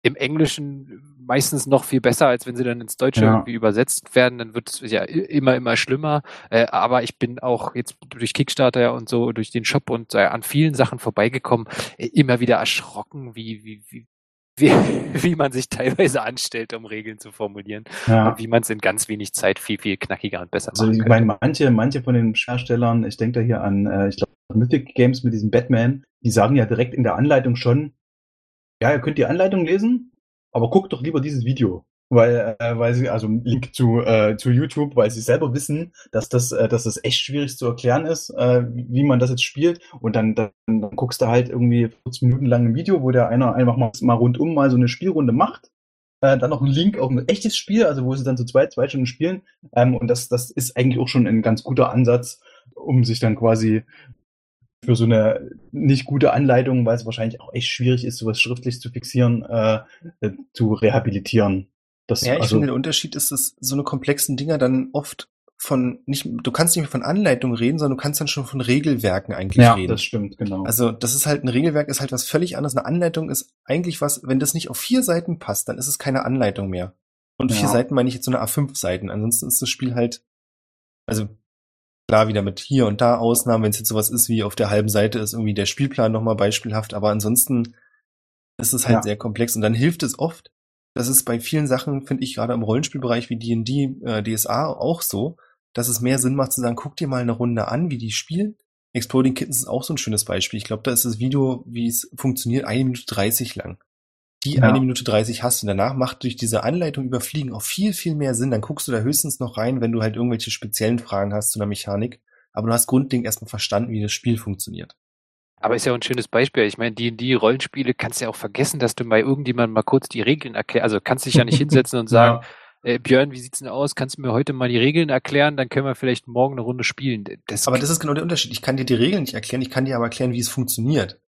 im Englischen meistens noch viel besser, als wenn sie dann ins Deutsche ja. irgendwie übersetzt werden. Dann wird es ja immer, immer schlimmer. Äh, aber ich bin auch jetzt durch Kickstarter und so, durch den Shop und äh, an vielen Sachen vorbeigekommen, äh, immer wieder erschrocken, wie, wie, wie, wie, wie man sich teilweise anstellt, um Regeln zu formulieren. Ja. Und wie man es in ganz wenig Zeit viel, viel knackiger und besser also, Ich meine, manche, manche von den Herstellern, ich denke da hier an, äh, ich glaube, Mythic Games mit diesem Batman, die sagen ja direkt in der Anleitung schon, ja, ihr könnt die Anleitung lesen, aber guckt doch lieber dieses Video. Weil, äh, weil sie, also Link zu, äh, zu YouTube, weil sie selber wissen, dass das, äh, dass das echt schwierig zu erklären ist, äh, wie man das jetzt spielt. Und dann, dann, dann guckst du halt irgendwie 40 Minuten lang ein Video, wo der einer einfach mal, mal rundum mal so eine Spielrunde macht. Äh, dann noch ein Link auf ein echtes Spiel, also wo sie dann zu zweit, zwei Stunden spielen. Ähm, und das, das ist eigentlich auch schon ein ganz guter Ansatz, um sich dann quasi für so eine nicht gute Anleitung, weil es wahrscheinlich auch echt schwierig ist, sowas schriftlich zu fixieren, äh, zu rehabilitieren. Das, ja, ich also, finde, der Unterschied ist, dass so eine komplexen Dinger dann oft von nicht, du kannst nicht mehr von Anleitung reden, sondern du kannst dann schon von Regelwerken eigentlich ja, reden. Ja, das stimmt, genau. Also das ist halt ein Regelwerk, ist halt was völlig anderes. Eine Anleitung ist eigentlich was, wenn das nicht auf vier Seiten passt, dann ist es keine Anleitung mehr. Und ja. vier Seiten meine ich jetzt so eine A5 Seiten. Ansonsten ist das Spiel halt, also Klar, wieder mit hier und da Ausnahmen, wenn es jetzt sowas ist wie auf der halben Seite ist irgendwie der Spielplan nochmal beispielhaft, aber ansonsten ist es halt ja. sehr komplex und dann hilft es oft. Das ist bei vielen Sachen, finde ich, gerade im Rollenspielbereich wie D&D, äh, DSA auch so, dass es mehr Sinn macht zu sagen, guck dir mal eine Runde an, wie die spielen. Exploding Kittens ist auch so ein schönes Beispiel. Ich glaube, da ist das Video, wie es funktioniert, eine Minute dreißig lang. Die ja. eine Minute dreißig hast du. Danach macht durch diese Anleitung über Fliegen auch viel, viel mehr Sinn. Dann guckst du da höchstens noch rein, wenn du halt irgendwelche speziellen Fragen hast zu einer Mechanik. Aber du hast grundlegend erstmal verstanden, wie das Spiel funktioniert. Aber ist ja auch ein schönes Beispiel. Ich meine, die, die Rollenspiele kannst du ja auch vergessen, dass du bei irgendjemandem mal kurz die Regeln erklärst. Also kannst dich ja nicht hinsetzen und sagen, ja. äh, Björn, wie sieht's denn aus? Kannst du mir heute mal die Regeln erklären? Dann können wir vielleicht morgen eine Runde spielen. Das aber das ist genau der Unterschied. Ich kann dir die Regeln nicht erklären, ich kann dir aber erklären, wie es funktioniert.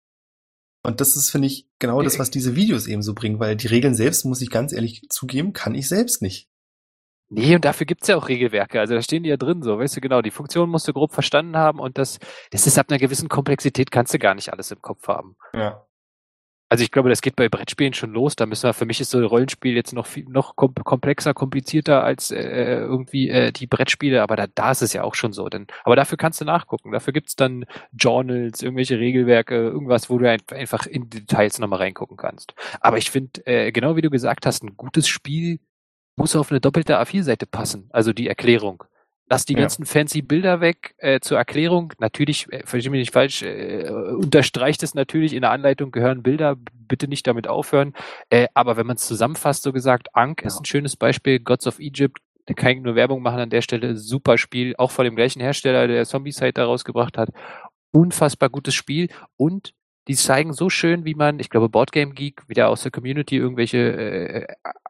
Und das ist, finde ich, genau das, was diese Videos eben so bringen, weil die Regeln selbst, muss ich ganz ehrlich zugeben, kann ich selbst nicht. Nee, und dafür gibt's ja auch Regelwerke. Also da stehen die ja drin, so, weißt du genau, die Funktion musst du grob verstanden haben und das, das ist ab einer gewissen Komplexität kannst du gar nicht alles im Kopf haben. Ja. Also ich glaube, das geht bei Brettspielen schon los. Da müssen wir, für mich ist so ein Rollenspiel jetzt noch viel, noch komplexer, komplizierter als äh, irgendwie äh, die Brettspiele, aber da, da ist es ja auch schon so. Denn, aber dafür kannst du nachgucken. Dafür gibt's dann Journals, irgendwelche Regelwerke, irgendwas, wo du einfach in Details nochmal reingucken kannst. Aber ich finde, äh, genau wie du gesagt hast, ein gutes Spiel muss auf eine doppelte A4-Seite passen, also die Erklärung. Lass die ja. ganzen fancy Bilder weg äh, zur Erklärung. Natürlich, äh, verstehe mich nicht falsch, äh, unterstreicht es natürlich, in der Anleitung gehören Bilder, bitte nicht damit aufhören. Äh, aber wenn man es zusammenfasst, so gesagt, Ankh ja. ist ein schönes Beispiel, Gods of Egypt, da kann ich nur Werbung machen an der Stelle, super Spiel, auch von dem gleichen Hersteller, der Zombie-Side da rausgebracht hat. Unfassbar gutes Spiel und die zeigen so schön, wie man, ich glaube, Boardgame Geek, wieder aus der Community, irgendwelche äh,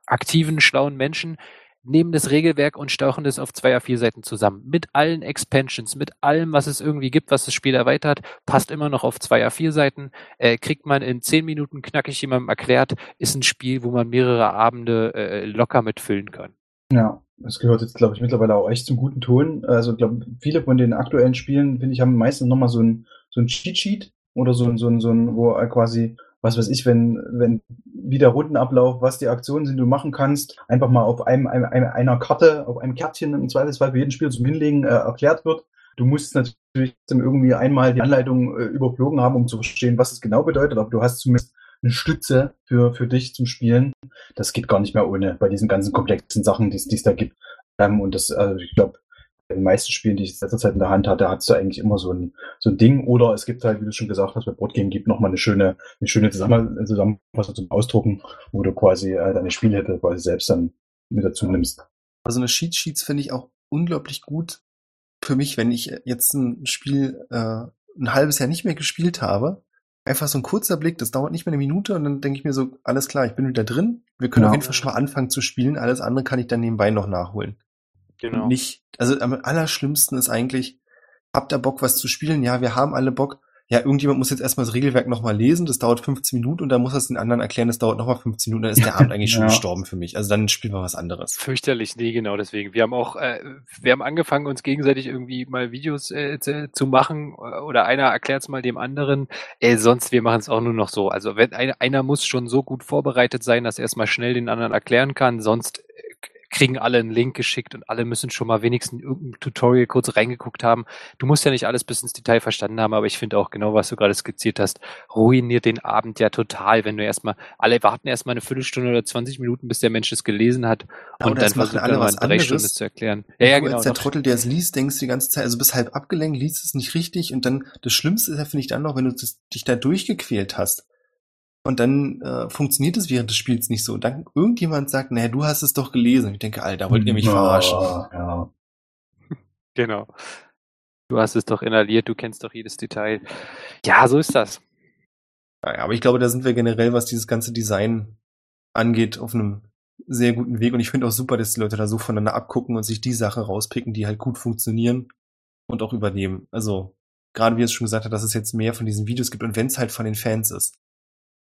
aktiven, schlauen Menschen, nehmen das Regelwerk und stauchen das auf zwei A4 Seiten zusammen. Mit allen Expansions, mit allem, was es irgendwie gibt, was das Spiel erweitert, passt immer noch auf zwei A4 Seiten, äh, kriegt man in zehn Minuten knackig jemandem erklärt, ist ein Spiel, wo man mehrere Abende äh, locker mitfüllen kann. Ja, das gehört jetzt, glaube ich, mittlerweile auch echt zum guten Ton. Also, glaube viele von den aktuellen Spielen, finde ich, haben meistens nochmal so ein, so ein Cheat Sheet oder so ein, so ein, so ein, wo quasi was weiß ich, wenn, wenn wie der Rundenablauf, was die Aktionen sind, du machen kannst, einfach mal auf einem, einem einer Karte, auf einem Kärtchen im Zweifelsfall für jeden Spieler zum Hinlegen äh, erklärt wird. Du musst natürlich natürlich irgendwie einmal die Anleitung äh, überflogen haben, um zu verstehen, was es genau bedeutet, aber du hast zumindest eine Stütze für, für dich zum Spielen. Das geht gar nicht mehr ohne bei diesen ganzen komplexen Sachen, die es da gibt. Ähm, und das, also ich glaube, bei den meisten Spielen, die ich in letzter Zeit in der Hand hatte, hast du eigentlich immer so ein, so ein Ding. Oder es gibt halt, wie du schon gesagt hast, bei Boardgame gibt nochmal eine schöne, eine schöne Zusammenfassung zum Ausdrucken, wo du quasi äh, deine Spielhilfe quasi selbst dann mit dazu nimmst. Also eine Cheat Sheets finde ich auch unglaublich gut für mich, wenn ich jetzt ein Spiel äh, ein halbes Jahr nicht mehr gespielt habe. Einfach so ein kurzer Blick, das dauert nicht mehr eine Minute und dann denke ich mir so, alles klar, ich bin wieder drin. Wir können Genau. auf jeden Fall schon mal anfangen zu spielen. Alles andere kann ich dann nebenbei noch nachholen. Genau. Und nicht, also am allerschlimmsten ist eigentlich, habt ihr Bock, was zu spielen? Ja, wir haben alle Bock. Ja, irgendjemand muss jetzt erstmal das Regelwerk nochmal lesen, das dauert 15 Minuten und dann muss er es den anderen erklären, das dauert nochmal 15 Minuten, dann ist der Abend eigentlich schon Ja. gestorben für mich. Also dann spielen wir was anderes. Fürchterlich, nee, genau deswegen. Wir haben auch, äh, wir haben angefangen, uns gegenseitig irgendwie mal Videos äh, zu, machen äh, oder einer erklärt es mal dem anderen. Äh, sonst, wir machen es auch nur noch so. Also wenn einer, einer muss schon so gut vorbereitet sein, dass er es mal schnell den anderen erklären kann, sonst kriegen alle einen Link geschickt und alle müssen schon mal wenigstens in irgendein Tutorial kurz reingeguckt haben. Du musst ja nicht alles bis ins Detail verstanden haben, aber ich finde auch genau, was du gerade skizziert hast, ruiniert den Abend ja total, wenn du erstmal, alle warten erstmal eine Viertelstunde oder 20 Minuten, bis der Mensch es gelesen hat Ja, und dann versucht alle was drei anderes. Stunden zu erklären. Ja, ja, du genau. als der Trottel, der es liest, denkst die ganze Zeit, also bist halb abgelenkt, liest es nicht richtig und dann, das Schlimmste ist ja, finde ich dann noch, wenn du das, dich da durchgequält hast. Und dann äh, funktioniert es während des Spiels nicht so. Und dann irgendjemand sagt, naja, du hast es doch gelesen. Und ich denke, Alter, wollt ihr mich Ja, verarschen? Ja. Genau. Du hast es doch inhaliert, du kennst doch jedes Detail. Ja, so ist das. Ja, aber ich glaube, da sind wir generell, was dieses ganze Design angeht, auf einem sehr guten Weg. Und ich finde auch super, dass die Leute da so voneinander abgucken und sich die Sachen rauspicken, die halt gut funktionieren und auch übernehmen. Also, gerade wie es schon gesagt hat, dass es jetzt mehr von diesen Videos gibt und wenn es halt von den Fans ist.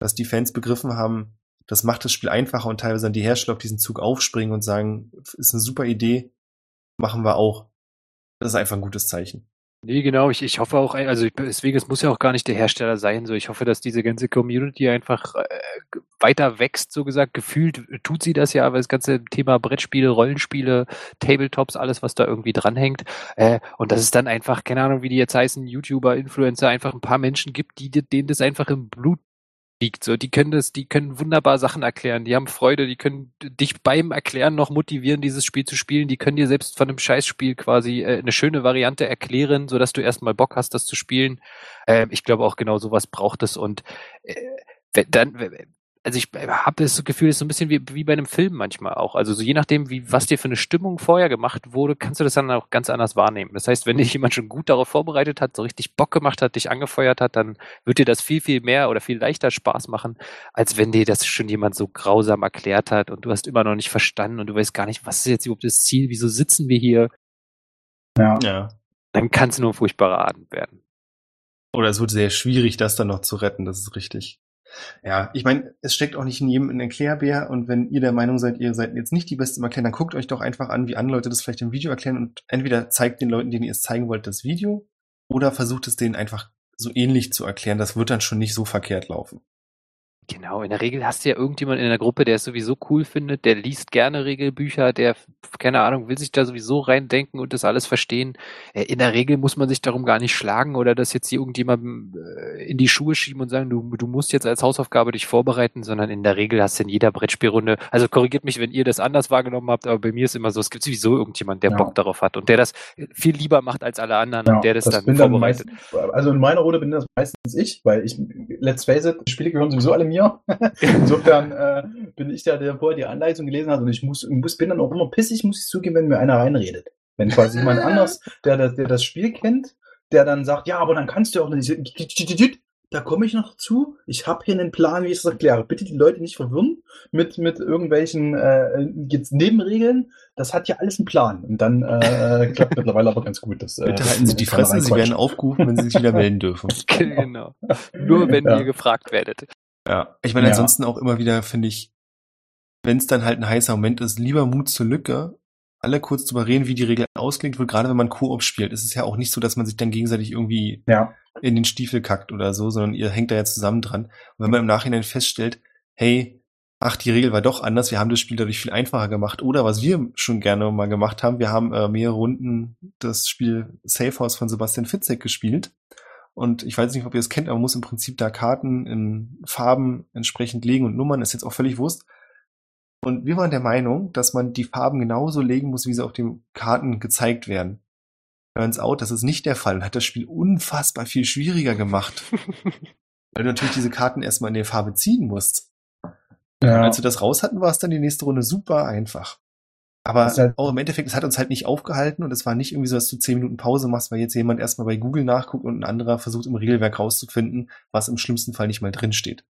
Dass die Fans begriffen haben, das macht das Spiel einfacher und teilweise dann die Hersteller auf diesen Zug aufspringen und sagen, ist eine super Idee, machen wir auch. Das ist einfach ein gutes Zeichen. Nee, genau. Ich, ich hoffe auch, also ich, deswegen, es muss ja auch gar nicht der Hersteller sein. So, ich hoffe, dass diese ganze Community einfach äh, weiter wächst, so gesagt. Gefühlt tut sie das ja, aber das ganze Thema Brettspiele, Rollenspiele, Tabletops, alles, was da irgendwie dranhängt. Äh, und dass es dann einfach, keine Ahnung, wie die jetzt heißen, YouTuber, Influencer, einfach ein paar Menschen gibt, die denen das einfach im Blut liegt. So, die können das, die können wunderbar Sachen erklären, die haben Freude, die können dich beim Erklären noch motivieren, dieses Spiel zu spielen. Die können dir selbst von einem Scheißspiel quasi äh, eine schöne Variante erklären, so dass du erstmal Bock hast, das zu spielen. Ähm, ich glaube auch genau sowas braucht es und äh, dann, also ich habe das Gefühl, es ist so ein bisschen wie, wie bei einem Film manchmal auch. Also so je nachdem, wie was dir für eine Stimmung vorher gemacht wurde, kannst du das dann auch ganz anders wahrnehmen. Das heißt, wenn dich jemand schon gut darauf vorbereitet hat, so richtig Bock gemacht hat, dich angefeuert hat, dann wird dir das viel, viel mehr oder viel leichter Spaß machen, als wenn dir das schon jemand so grausam erklärt hat und du hast immer noch nicht verstanden und du weißt gar nicht, was ist jetzt überhaupt das Ziel, wieso sitzen wir hier? Ja. Ja. Dann kann es nur ein furchtbarer Abend werden. Oder es wird sehr schwierig, das dann noch zu retten, das ist richtig. Ja, ich meine, es steckt auch nicht in jedem ein Erklärbär und wenn ihr der Meinung seid, ihr seid jetzt nicht die Beste im Erklären, dann guckt euch doch einfach an, wie andere Leute das vielleicht im Video erklären und entweder zeigt den Leuten, denen ihr es zeigen wollt, das Video oder versucht es denen einfach so ähnlich zu erklären. Das wird dann schon nicht so verkehrt laufen. Genau, in der Regel hast du ja irgendjemand in der Gruppe, der es sowieso cool findet, der liest gerne Regelbücher, der, keine Ahnung, will sich da sowieso reindenken und das alles verstehen. Äh, In der Regel muss man sich darum gar nicht schlagen oder das jetzt hier irgendjemandem äh, in die Schuhe schieben und sagen, du, du musst jetzt als Hausaufgabe dich vorbereiten, sondern in der Regel hast du in jeder Brettspielrunde, also korrigiert mich, wenn ihr das anders wahrgenommen habt, aber bei mir ist immer so, es gibt sowieso irgendjemand, der Ja. Bock darauf hat und der das viel lieber macht als alle anderen Ja, und der das, dann bin dann vorbereitet. meist, also in meiner Runde bin das meistens ich, weil ich, let's face it, Spiele gehören sowieso alle mir. Insofern äh, bin ich der, der vorher die Anleitung gelesen hat und ich muss, muss bin dann auch immer pissig, muss ich zugeben, wenn mir einer reinredet. Wenn quasi jemand anders, der, der, der das Spiel kennt, der dann sagt, ja, aber dann kannst du auch nicht. Da komme ich noch zu. Ich habe hier einen Plan, wie ich es erkläre. Bitte die Leute nicht verwirren mit, mit irgendwelchen äh, jetzt Nebenregeln. Das hat ja alles einen Plan. Und dann äh, klappt mittlerweile aber ganz gut. Das, äh, Bitte halten Sie die Fresse, Sie werden aufgerufen, wenn Sie sich wieder melden dürfen. genau. Nur wenn Ja. ihr gefragt werdet. Ja, ich meine, Ja. ansonsten auch immer wieder, finde ich, wenn es dann halt ein heißer Moment ist, lieber Mut zur Lücke, alle kurz drüber reden, wie die Regel ausgelegt wird, gerade wenn man Koop spielt. Es ist ja auch nicht so, dass man sich dann gegenseitig irgendwie Ja, in den Stiefel kackt oder so, sondern ihr hängt da ja zusammen dran. Und wenn man im Nachhinein feststellt, hey, ach, die Regel war doch anders, wir haben das Spiel dadurch viel einfacher gemacht. Oder was wir schon gerne mal gemacht haben, wir haben äh, mehrere Runden das Spiel Safe House von Sebastian Fitzek gespielt. Und ich weiß nicht, ob ihr es kennt, aber man muss im Prinzip da Karten in Farben entsprechend legen und Nummern, ist jetzt auch völlig wurscht. Und wir waren der Meinung, dass man die Farben genauso legen muss, wie sie auf den Karten gezeigt werden. Turns out, das ist nicht der Fall und hat das Spiel unfassbar viel schwieriger gemacht. weil du natürlich diese Karten erstmal in der Farbe ziehen musst. Ja. Und als wir das raus hatten, war es dann die nächste Runde super einfach. Aber halt auch im Endeffekt, es hat uns halt nicht aufgehalten und es war nicht irgendwie so, dass du zehn Minuten Pause machst, weil jetzt jemand erstmal bei Google nachguckt und ein anderer versucht im Regelwerk rauszufinden, was im schlimmsten Fall nicht mal drin steht.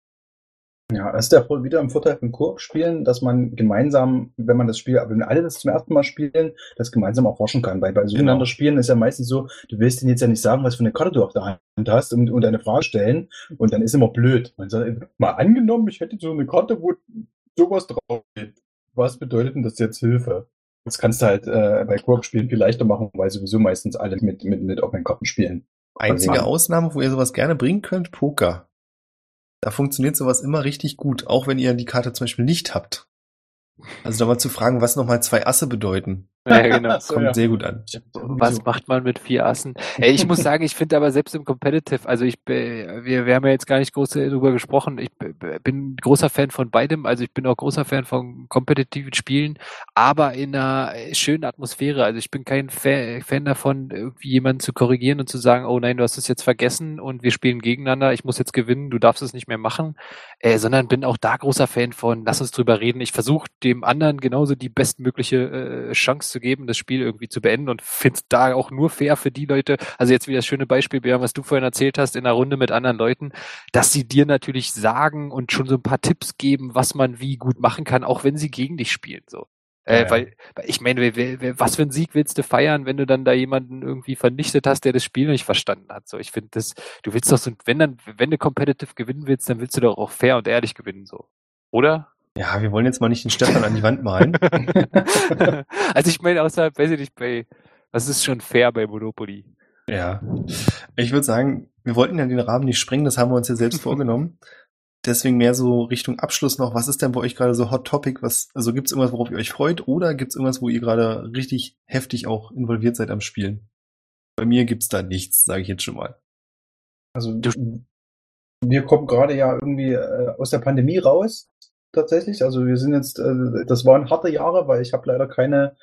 Ja, das ist der wieder im Vorteil von Koop-Spielen, dass man gemeinsam, wenn man das Spiel, wenn alle das zum ersten Mal spielen, das gemeinsam auch forschen kann. Weil bei so genau. Spielen ist ja meistens so, du willst denen jetzt ja nicht sagen, was für eine Karte du auf der Hand hast und, und eine Frage stellen und dann ist immer blöd. Man sagt, mal angenommen, ich hätte so eine Karte, wo sowas drauf steht. Was bedeutet denn das jetzt Hilfe? Das kannst du halt äh, bei Koop-Spielen viel leichter machen, weil sowieso meistens alle mit, mit, mit Offline-Karten spielen. Einzige Ausnahme, wo ihr sowas gerne bringen könnt, Poker. Da funktioniert sowas immer richtig gut, auch wenn ihr die Karte zum Beispiel nicht habt. Also da mal zu fragen, was nochmal zwei Asse bedeuten. Ja, genau. Kommt ja. sehr gut an. Was macht man mit vier Assen? Ey, ich muss sagen, ich finde aber selbst im Competitive, also ich, wir, wir haben ja jetzt gar nicht groß darüber gesprochen, ich bin großer Fan von beidem, also ich bin auch großer Fan von kompetitiven Spielen, aber in einer schönen Atmosphäre. Also ich bin kein Fan davon, irgendwie jemanden zu korrigieren und zu sagen, oh nein, du hast es jetzt vergessen und wir spielen gegeneinander, ich muss jetzt gewinnen, du darfst es nicht mehr machen, äh, sondern bin auch da großer Fan von, lass uns drüber reden. Ich versuche dem anderen genauso die bestmögliche äh, Chance zu geben, das Spiel irgendwie zu beenden und finde da auch nur fair für die Leute, also jetzt wieder das schöne Beispiel, Björn, was du vorhin erzählt hast, in einer Runde mit anderen Leuten, dass sie dir natürlich sagen und schon so ein paar Tipps geben, was man wie gut machen kann, auch wenn sie gegen dich spielen, so. Äh, ja, weil, ich meine, was für einen Sieg willst du feiern, wenn du dann da jemanden irgendwie vernichtet hast, der das Spiel nicht verstanden hat? So, ich finde das, du willst doch so, wenn dann, wenn du competitive gewinnen willst, dann willst du doch auch fair und ehrlich gewinnen, so. Oder? Ja, wir wollen jetzt mal nicht den Stefan an die Wand malen. also ich meine, außerhalb, weiß ich nicht, bei, was ist schon fair bei Monopoly? Ja. Ich würde sagen, wir wollten ja den Rahmen nicht sprengen, das haben wir uns ja selbst vorgenommen. Deswegen mehr so Richtung Abschluss noch. Was ist denn bei euch gerade so Hot Topic? Was, also gibt es irgendwas, worauf ihr euch freut? Oder gibt es irgendwas, wo ihr gerade richtig heftig auch involviert seid am Spielen? Bei mir gibt's da nichts, sage ich jetzt schon mal. Also wir kommen gerade ja irgendwie äh, aus der Pandemie raus tatsächlich. Also wir sind jetzt, äh, das waren harte Jahre, weil ich habe leider keine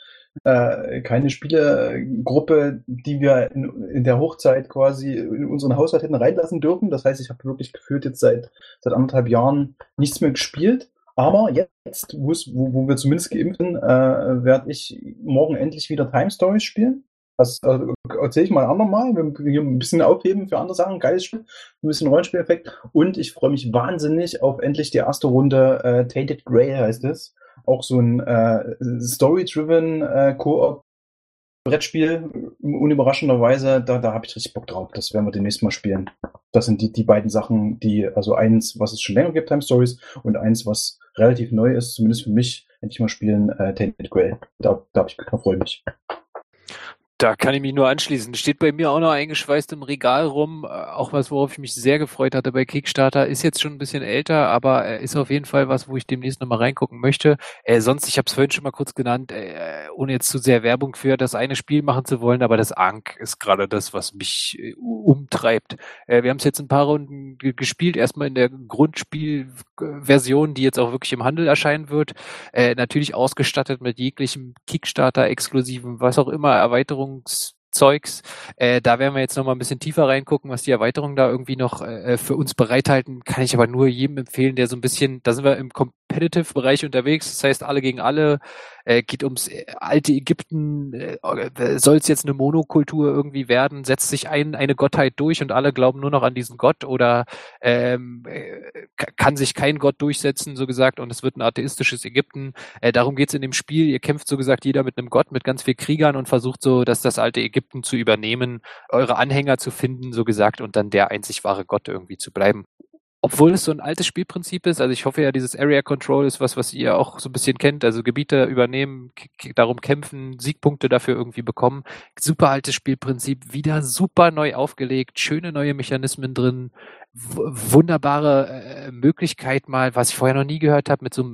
äh, keine Spielegruppe, die wir in, in, der Hochzeit quasi in unseren Haushalt hätten reinlassen dürfen. Das heißt, ich habe wirklich gefühlt jetzt seit seit anderthalb Jahren nichts mehr gespielt. Aber jetzt, wo, wo wir zumindest geimpft sind, äh, werde ich morgen endlich wieder Time Stories spielen. Das also, erzähle ich mal andermal. Wir, wir ein bisschen aufheben für andere Sachen. Geiles Spiel. Ein bisschen Rollenspieleffekt. Und ich freue mich wahnsinnig auf endlich die erste Runde äh, Tainted Grey heißt es. Auch so ein äh, Story-driven äh, Koop Brettspiel, unüberraschenderweise, da, da habe ich richtig Bock drauf. Das werden wir demnächst mal spielen. Das sind die, die beiden Sachen, die, also eins, was es schon länger gibt, Time Stories, und eins, was relativ neu ist, zumindest für mich, endlich mal spielen, äh, Tainted Grail. Da, da, hab ich, da freue ich mich. Da kann ich mich nur anschließen. Steht bei mir auch noch eingeschweißt im Regal rum. Äh, auch was, worauf ich mich sehr gefreut hatte bei Kickstarter. Ist jetzt schon ein bisschen älter, aber äh, ist auf jeden Fall was, wo ich demnächst nochmal reingucken möchte. Äh, sonst, ich habe es vorhin schon mal kurz genannt, äh, ohne jetzt zu sehr Werbung für das eine Spiel machen zu wollen, aber das Ankh ist gerade das, was mich äh, umtreibt. Äh, wir haben es jetzt ein paar Runden gespielt. Erstmal in der Grundspielversion, die jetzt auch wirklich im Handel erscheinen wird. Natürlich ausgestattet mit jeglichem Kickstarter-exklusiven, was auch immer, Erweiterungen Zeugs. Äh, da werden wir jetzt noch mal ein bisschen tiefer reingucken, was die Erweiterungen da irgendwie noch äh, für uns bereithalten. Kann ich aber nur jedem empfehlen, der so ein bisschen, da sind wir im Competitive-Bereich unterwegs, das heißt alle gegen alle, äh, geht ums äh, alte Ägypten, äh, soll es jetzt eine Monokultur irgendwie werden, setzt sich ein, eine Gottheit durch und alle glauben nur noch an diesen Gott oder ähm, äh, kann sich kein Gott durchsetzen, so gesagt, und es wird ein atheistisches Ägypten. Äh, darum geht's in dem Spiel. Ihr kämpft so gesagt jeder mit einem Gott, mit ganz viel Kriegern und versucht so, dass das alte Ägypten zu übernehmen, eure Anhänger zu finden, so gesagt, und dann der einzig wahre Gott irgendwie zu bleiben. Obwohl es so ein altes Spielprinzip ist, also ich hoffe ja, dieses Area Control ist was, was ihr auch so ein bisschen kennt, also Gebiete übernehmen, darum kämpfen, Siegpunkte dafür irgendwie bekommen. Super altes Spielprinzip, wieder super neu aufgelegt, schöne neue Mechanismen drin, wunderbare äh, Möglichkeit mal, was ich vorher noch nie gehört habe, mit so einem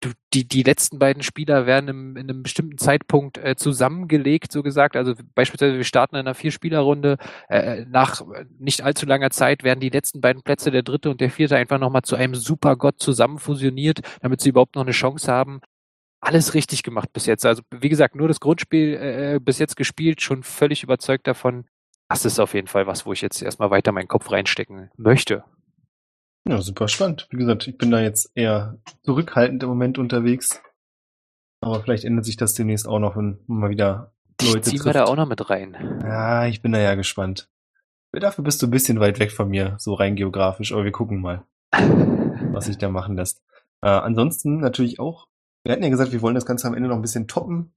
Merch-Mechanismus. Die, die letzten beiden Spieler werden im, in einem bestimmten Zeitpunkt äh, zusammengelegt, so gesagt. Also beispielsweise wir starten in einer Vier-Spieler-Runde. Äh, nach nicht allzu langer Zeit werden die letzten beiden Plätze, der dritte und der vierte, einfach nochmal zu einem Supergott zusammenfusioniert, damit sie überhaupt noch eine Chance haben alles richtig gemacht bis jetzt. Also wie gesagt, nur das Grundspiel äh, bis jetzt gespielt, schon völlig überzeugt davon das ist auf jeden Fall was, wo ich jetzt erstmal weiter meinen Kopf reinstecken möchte. Ja, super spannend. Wie gesagt, ich bin da jetzt eher zurückhaltend im Moment unterwegs. Aber vielleicht ändert sich das demnächst auch noch, wenn man mal wieder Leute Ziehen wir da auch noch mit rein. Ja, ich bin da ja gespannt. Dafür bist du ein bisschen weit weg von mir, so rein geografisch, aber wir gucken mal, was sich da machen lässt. Äh, ansonsten natürlich auch, wir hatten ja gesagt, wir wollen das Ganze am Ende noch ein bisschen toppen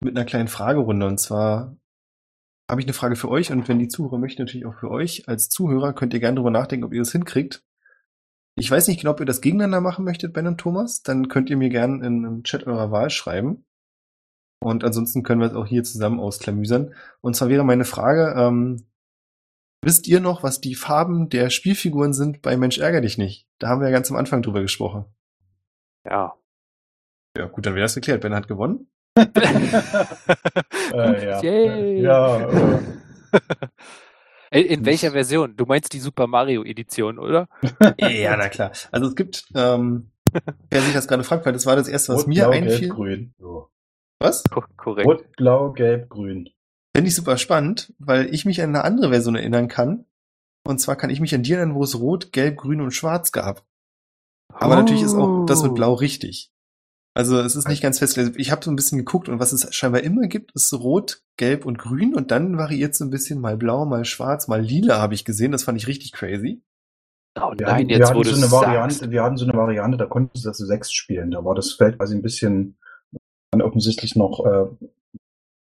mit einer kleinen Fragerunde. Und zwar habe ich eine Frage für euch und wenn die Zuhörer möchten, natürlich auch für euch. Als Zuhörer könnt ihr gerne darüber nachdenken, ob ihr das hinkriegt. Ich weiß nicht genau, ob ihr das gegeneinander machen möchtet, Ben und Thomas. Dann könnt ihr mir gerne in einem Chat eurer Wahl schreiben. Und ansonsten können wir es auch hier zusammen ausklamüsern. Und zwar wäre meine Frage, ähm, wisst ihr noch, was die Farben der Spielfiguren sind bei Mensch ärger dich nicht? Da haben wir ja ganz am Anfang drüber gesprochen. Ja. Ja, gut, dann wäre das geklärt. Ben hat gewonnen. Äh, ja. Yay. ja äh. In welcher Version? Du meinst die Super Mario Edition, oder? ja, na klar. Also es gibt, ähm, wer sich das gerade fragt, weil das war das erste, was Rot, mir blau, einfiel. Gelb, grün. So. Was? korrekt. Rot, blau, gelb, grün. Finde ich super spannend, weil ich mich an eine andere Version erinnern kann. Und zwar kann ich mich an die erinnern, wo es rot, gelb, grün und schwarz gab. Aber oh. natürlich ist auch das mit blau richtig. Also es ist nicht ganz festgelegt. Ich habe so ein bisschen geguckt und was es scheinbar immer gibt, ist rot, gelb und grün und dann variiert es so ein bisschen mal blau, mal schwarz, mal lila habe ich gesehen. Das fand ich richtig crazy. Oh wir nein, hatten, jetzt wir hatten so eine Variante, sagst. wir hatten so eine Variante, da konntest du das sechs spielen. Da war das Feld quasi ein bisschen dann offensichtlich noch äh,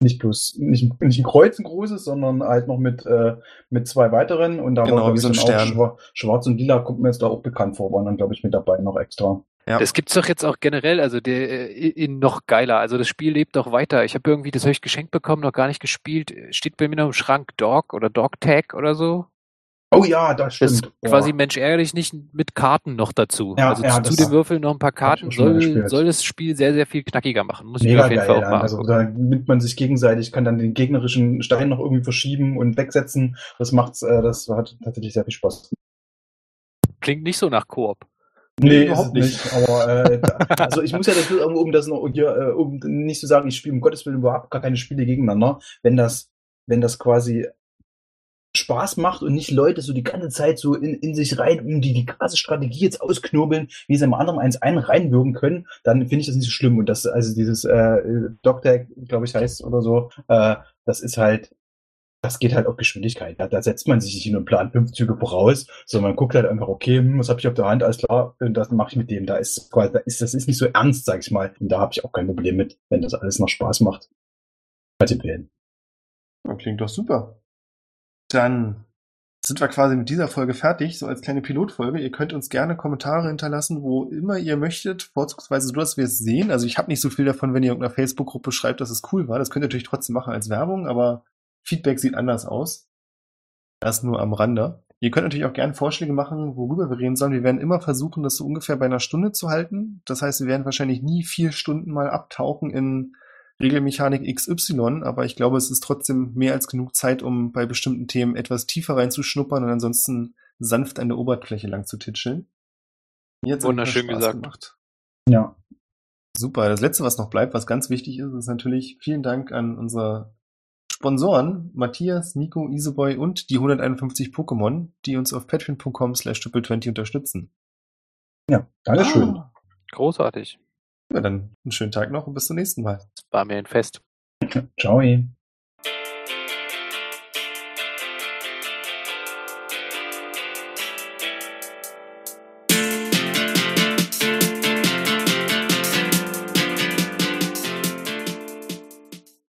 nicht bloß nicht, nicht ein Kreuz ein großes, sondern halt noch mit äh, mit zwei weiteren und da genau, war wie so ein Stern. Schwarz, Schwarz und Lila kommt mir jetzt da auch bekannt vor, waren dann glaube ich mit dabei noch extra. Ja. Das gibt's doch jetzt auch generell, also der äh, in noch geiler. Also das Spiel lebt doch weiter. Ich habe irgendwie das habe ich geschenkt bekommen, noch gar nicht gespielt. Steht bei mir noch im Schrank Dog oder Dog Tag oder so. Oh ja, das stimmt. Das ist quasi Mensch ärgerlich nicht mit Karten noch dazu. Ja, also ja, zu, zu dem Würfel noch ein paar Karten soll, soll das Spiel sehr, sehr viel knackiger machen. Muss Mega ich auf jeden geil, Fall auch machen. Also da nimmt man sich gegenseitig, kann dann den gegnerischen Stein noch irgendwie verschieben und wegsetzen. Das macht's, äh, das hat tatsächlich sehr viel Spaß. Klingt nicht so nach Koop. Nee, überhaupt nicht. nicht. Aber äh, also ich muss ja dafür irgendwo, um das noch hier, äh, um nicht zu sagen, ich spiele um Gottes Willen überhaupt gar keine Spiele gegeneinander, wenn das, wenn das quasi Spaß macht und nicht Leute so die ganze Zeit so in, in sich rein, um die, die krasse Strategie jetzt ausknobeln, wie sie im anderen eins einen reinwürgen können, dann finde ich das nicht so schlimm. Und das, also dieses äh, Doctag, glaube ich, heißt oder so, äh, das ist halt, das geht halt auf Geschwindigkeit. Da, da setzt man sich nicht hin und plant fünf Züge voraus, sondern man guckt halt einfach, okay, hm, was habe ich auf der Hand, alles klar, und das mache ich mit dem. Da ist, da ist, das ist nicht so ernst, sag ich mal. Und da habe ich auch kein Problem mit, wenn das alles noch Spaß macht. Ja, klingt doch super. Dann sind wir quasi mit dieser Folge fertig, so als kleine Pilotfolge. Ihr könnt uns gerne Kommentare hinterlassen, wo immer ihr möchtet, vorzugsweise so, dass wir es sehen. Also ich habe nicht so viel davon, wenn ihr in irgendeiner Facebook-Gruppe schreibt, dass es cool war. Das könnt ihr natürlich trotzdem machen als Werbung, aber Feedback sieht anders aus. Das nur am Rande. Ihr könnt natürlich auch gerne Vorschläge machen, worüber wir reden sollen. Wir werden immer versuchen, das so ungefähr bei einer Stunde zu halten. Das heißt, wir werden wahrscheinlich nie vier Stunden mal abtauchen in Regelmechanik XY, aber ich glaube, es ist trotzdem mehr als genug Zeit, um bei bestimmten Themen etwas tiefer reinzuschnuppern und ansonsten sanft an der Oberfläche lang zu titscheln. Jetzt Wunderschön gesagt. Gemacht. Ja. Super. Das letzte, was noch bleibt, was ganz wichtig ist, ist natürlich vielen Dank an unser Sponsoren Matthias, Nico, Iseboy und die 151 Pokémon, die uns auf patreon.com slash triple20 unterstützen. Ja, alles ah, schön. Großartig. Ja, dann einen schönen Tag noch und bis zum nächsten Mal. War mir ein Fest. Ciao.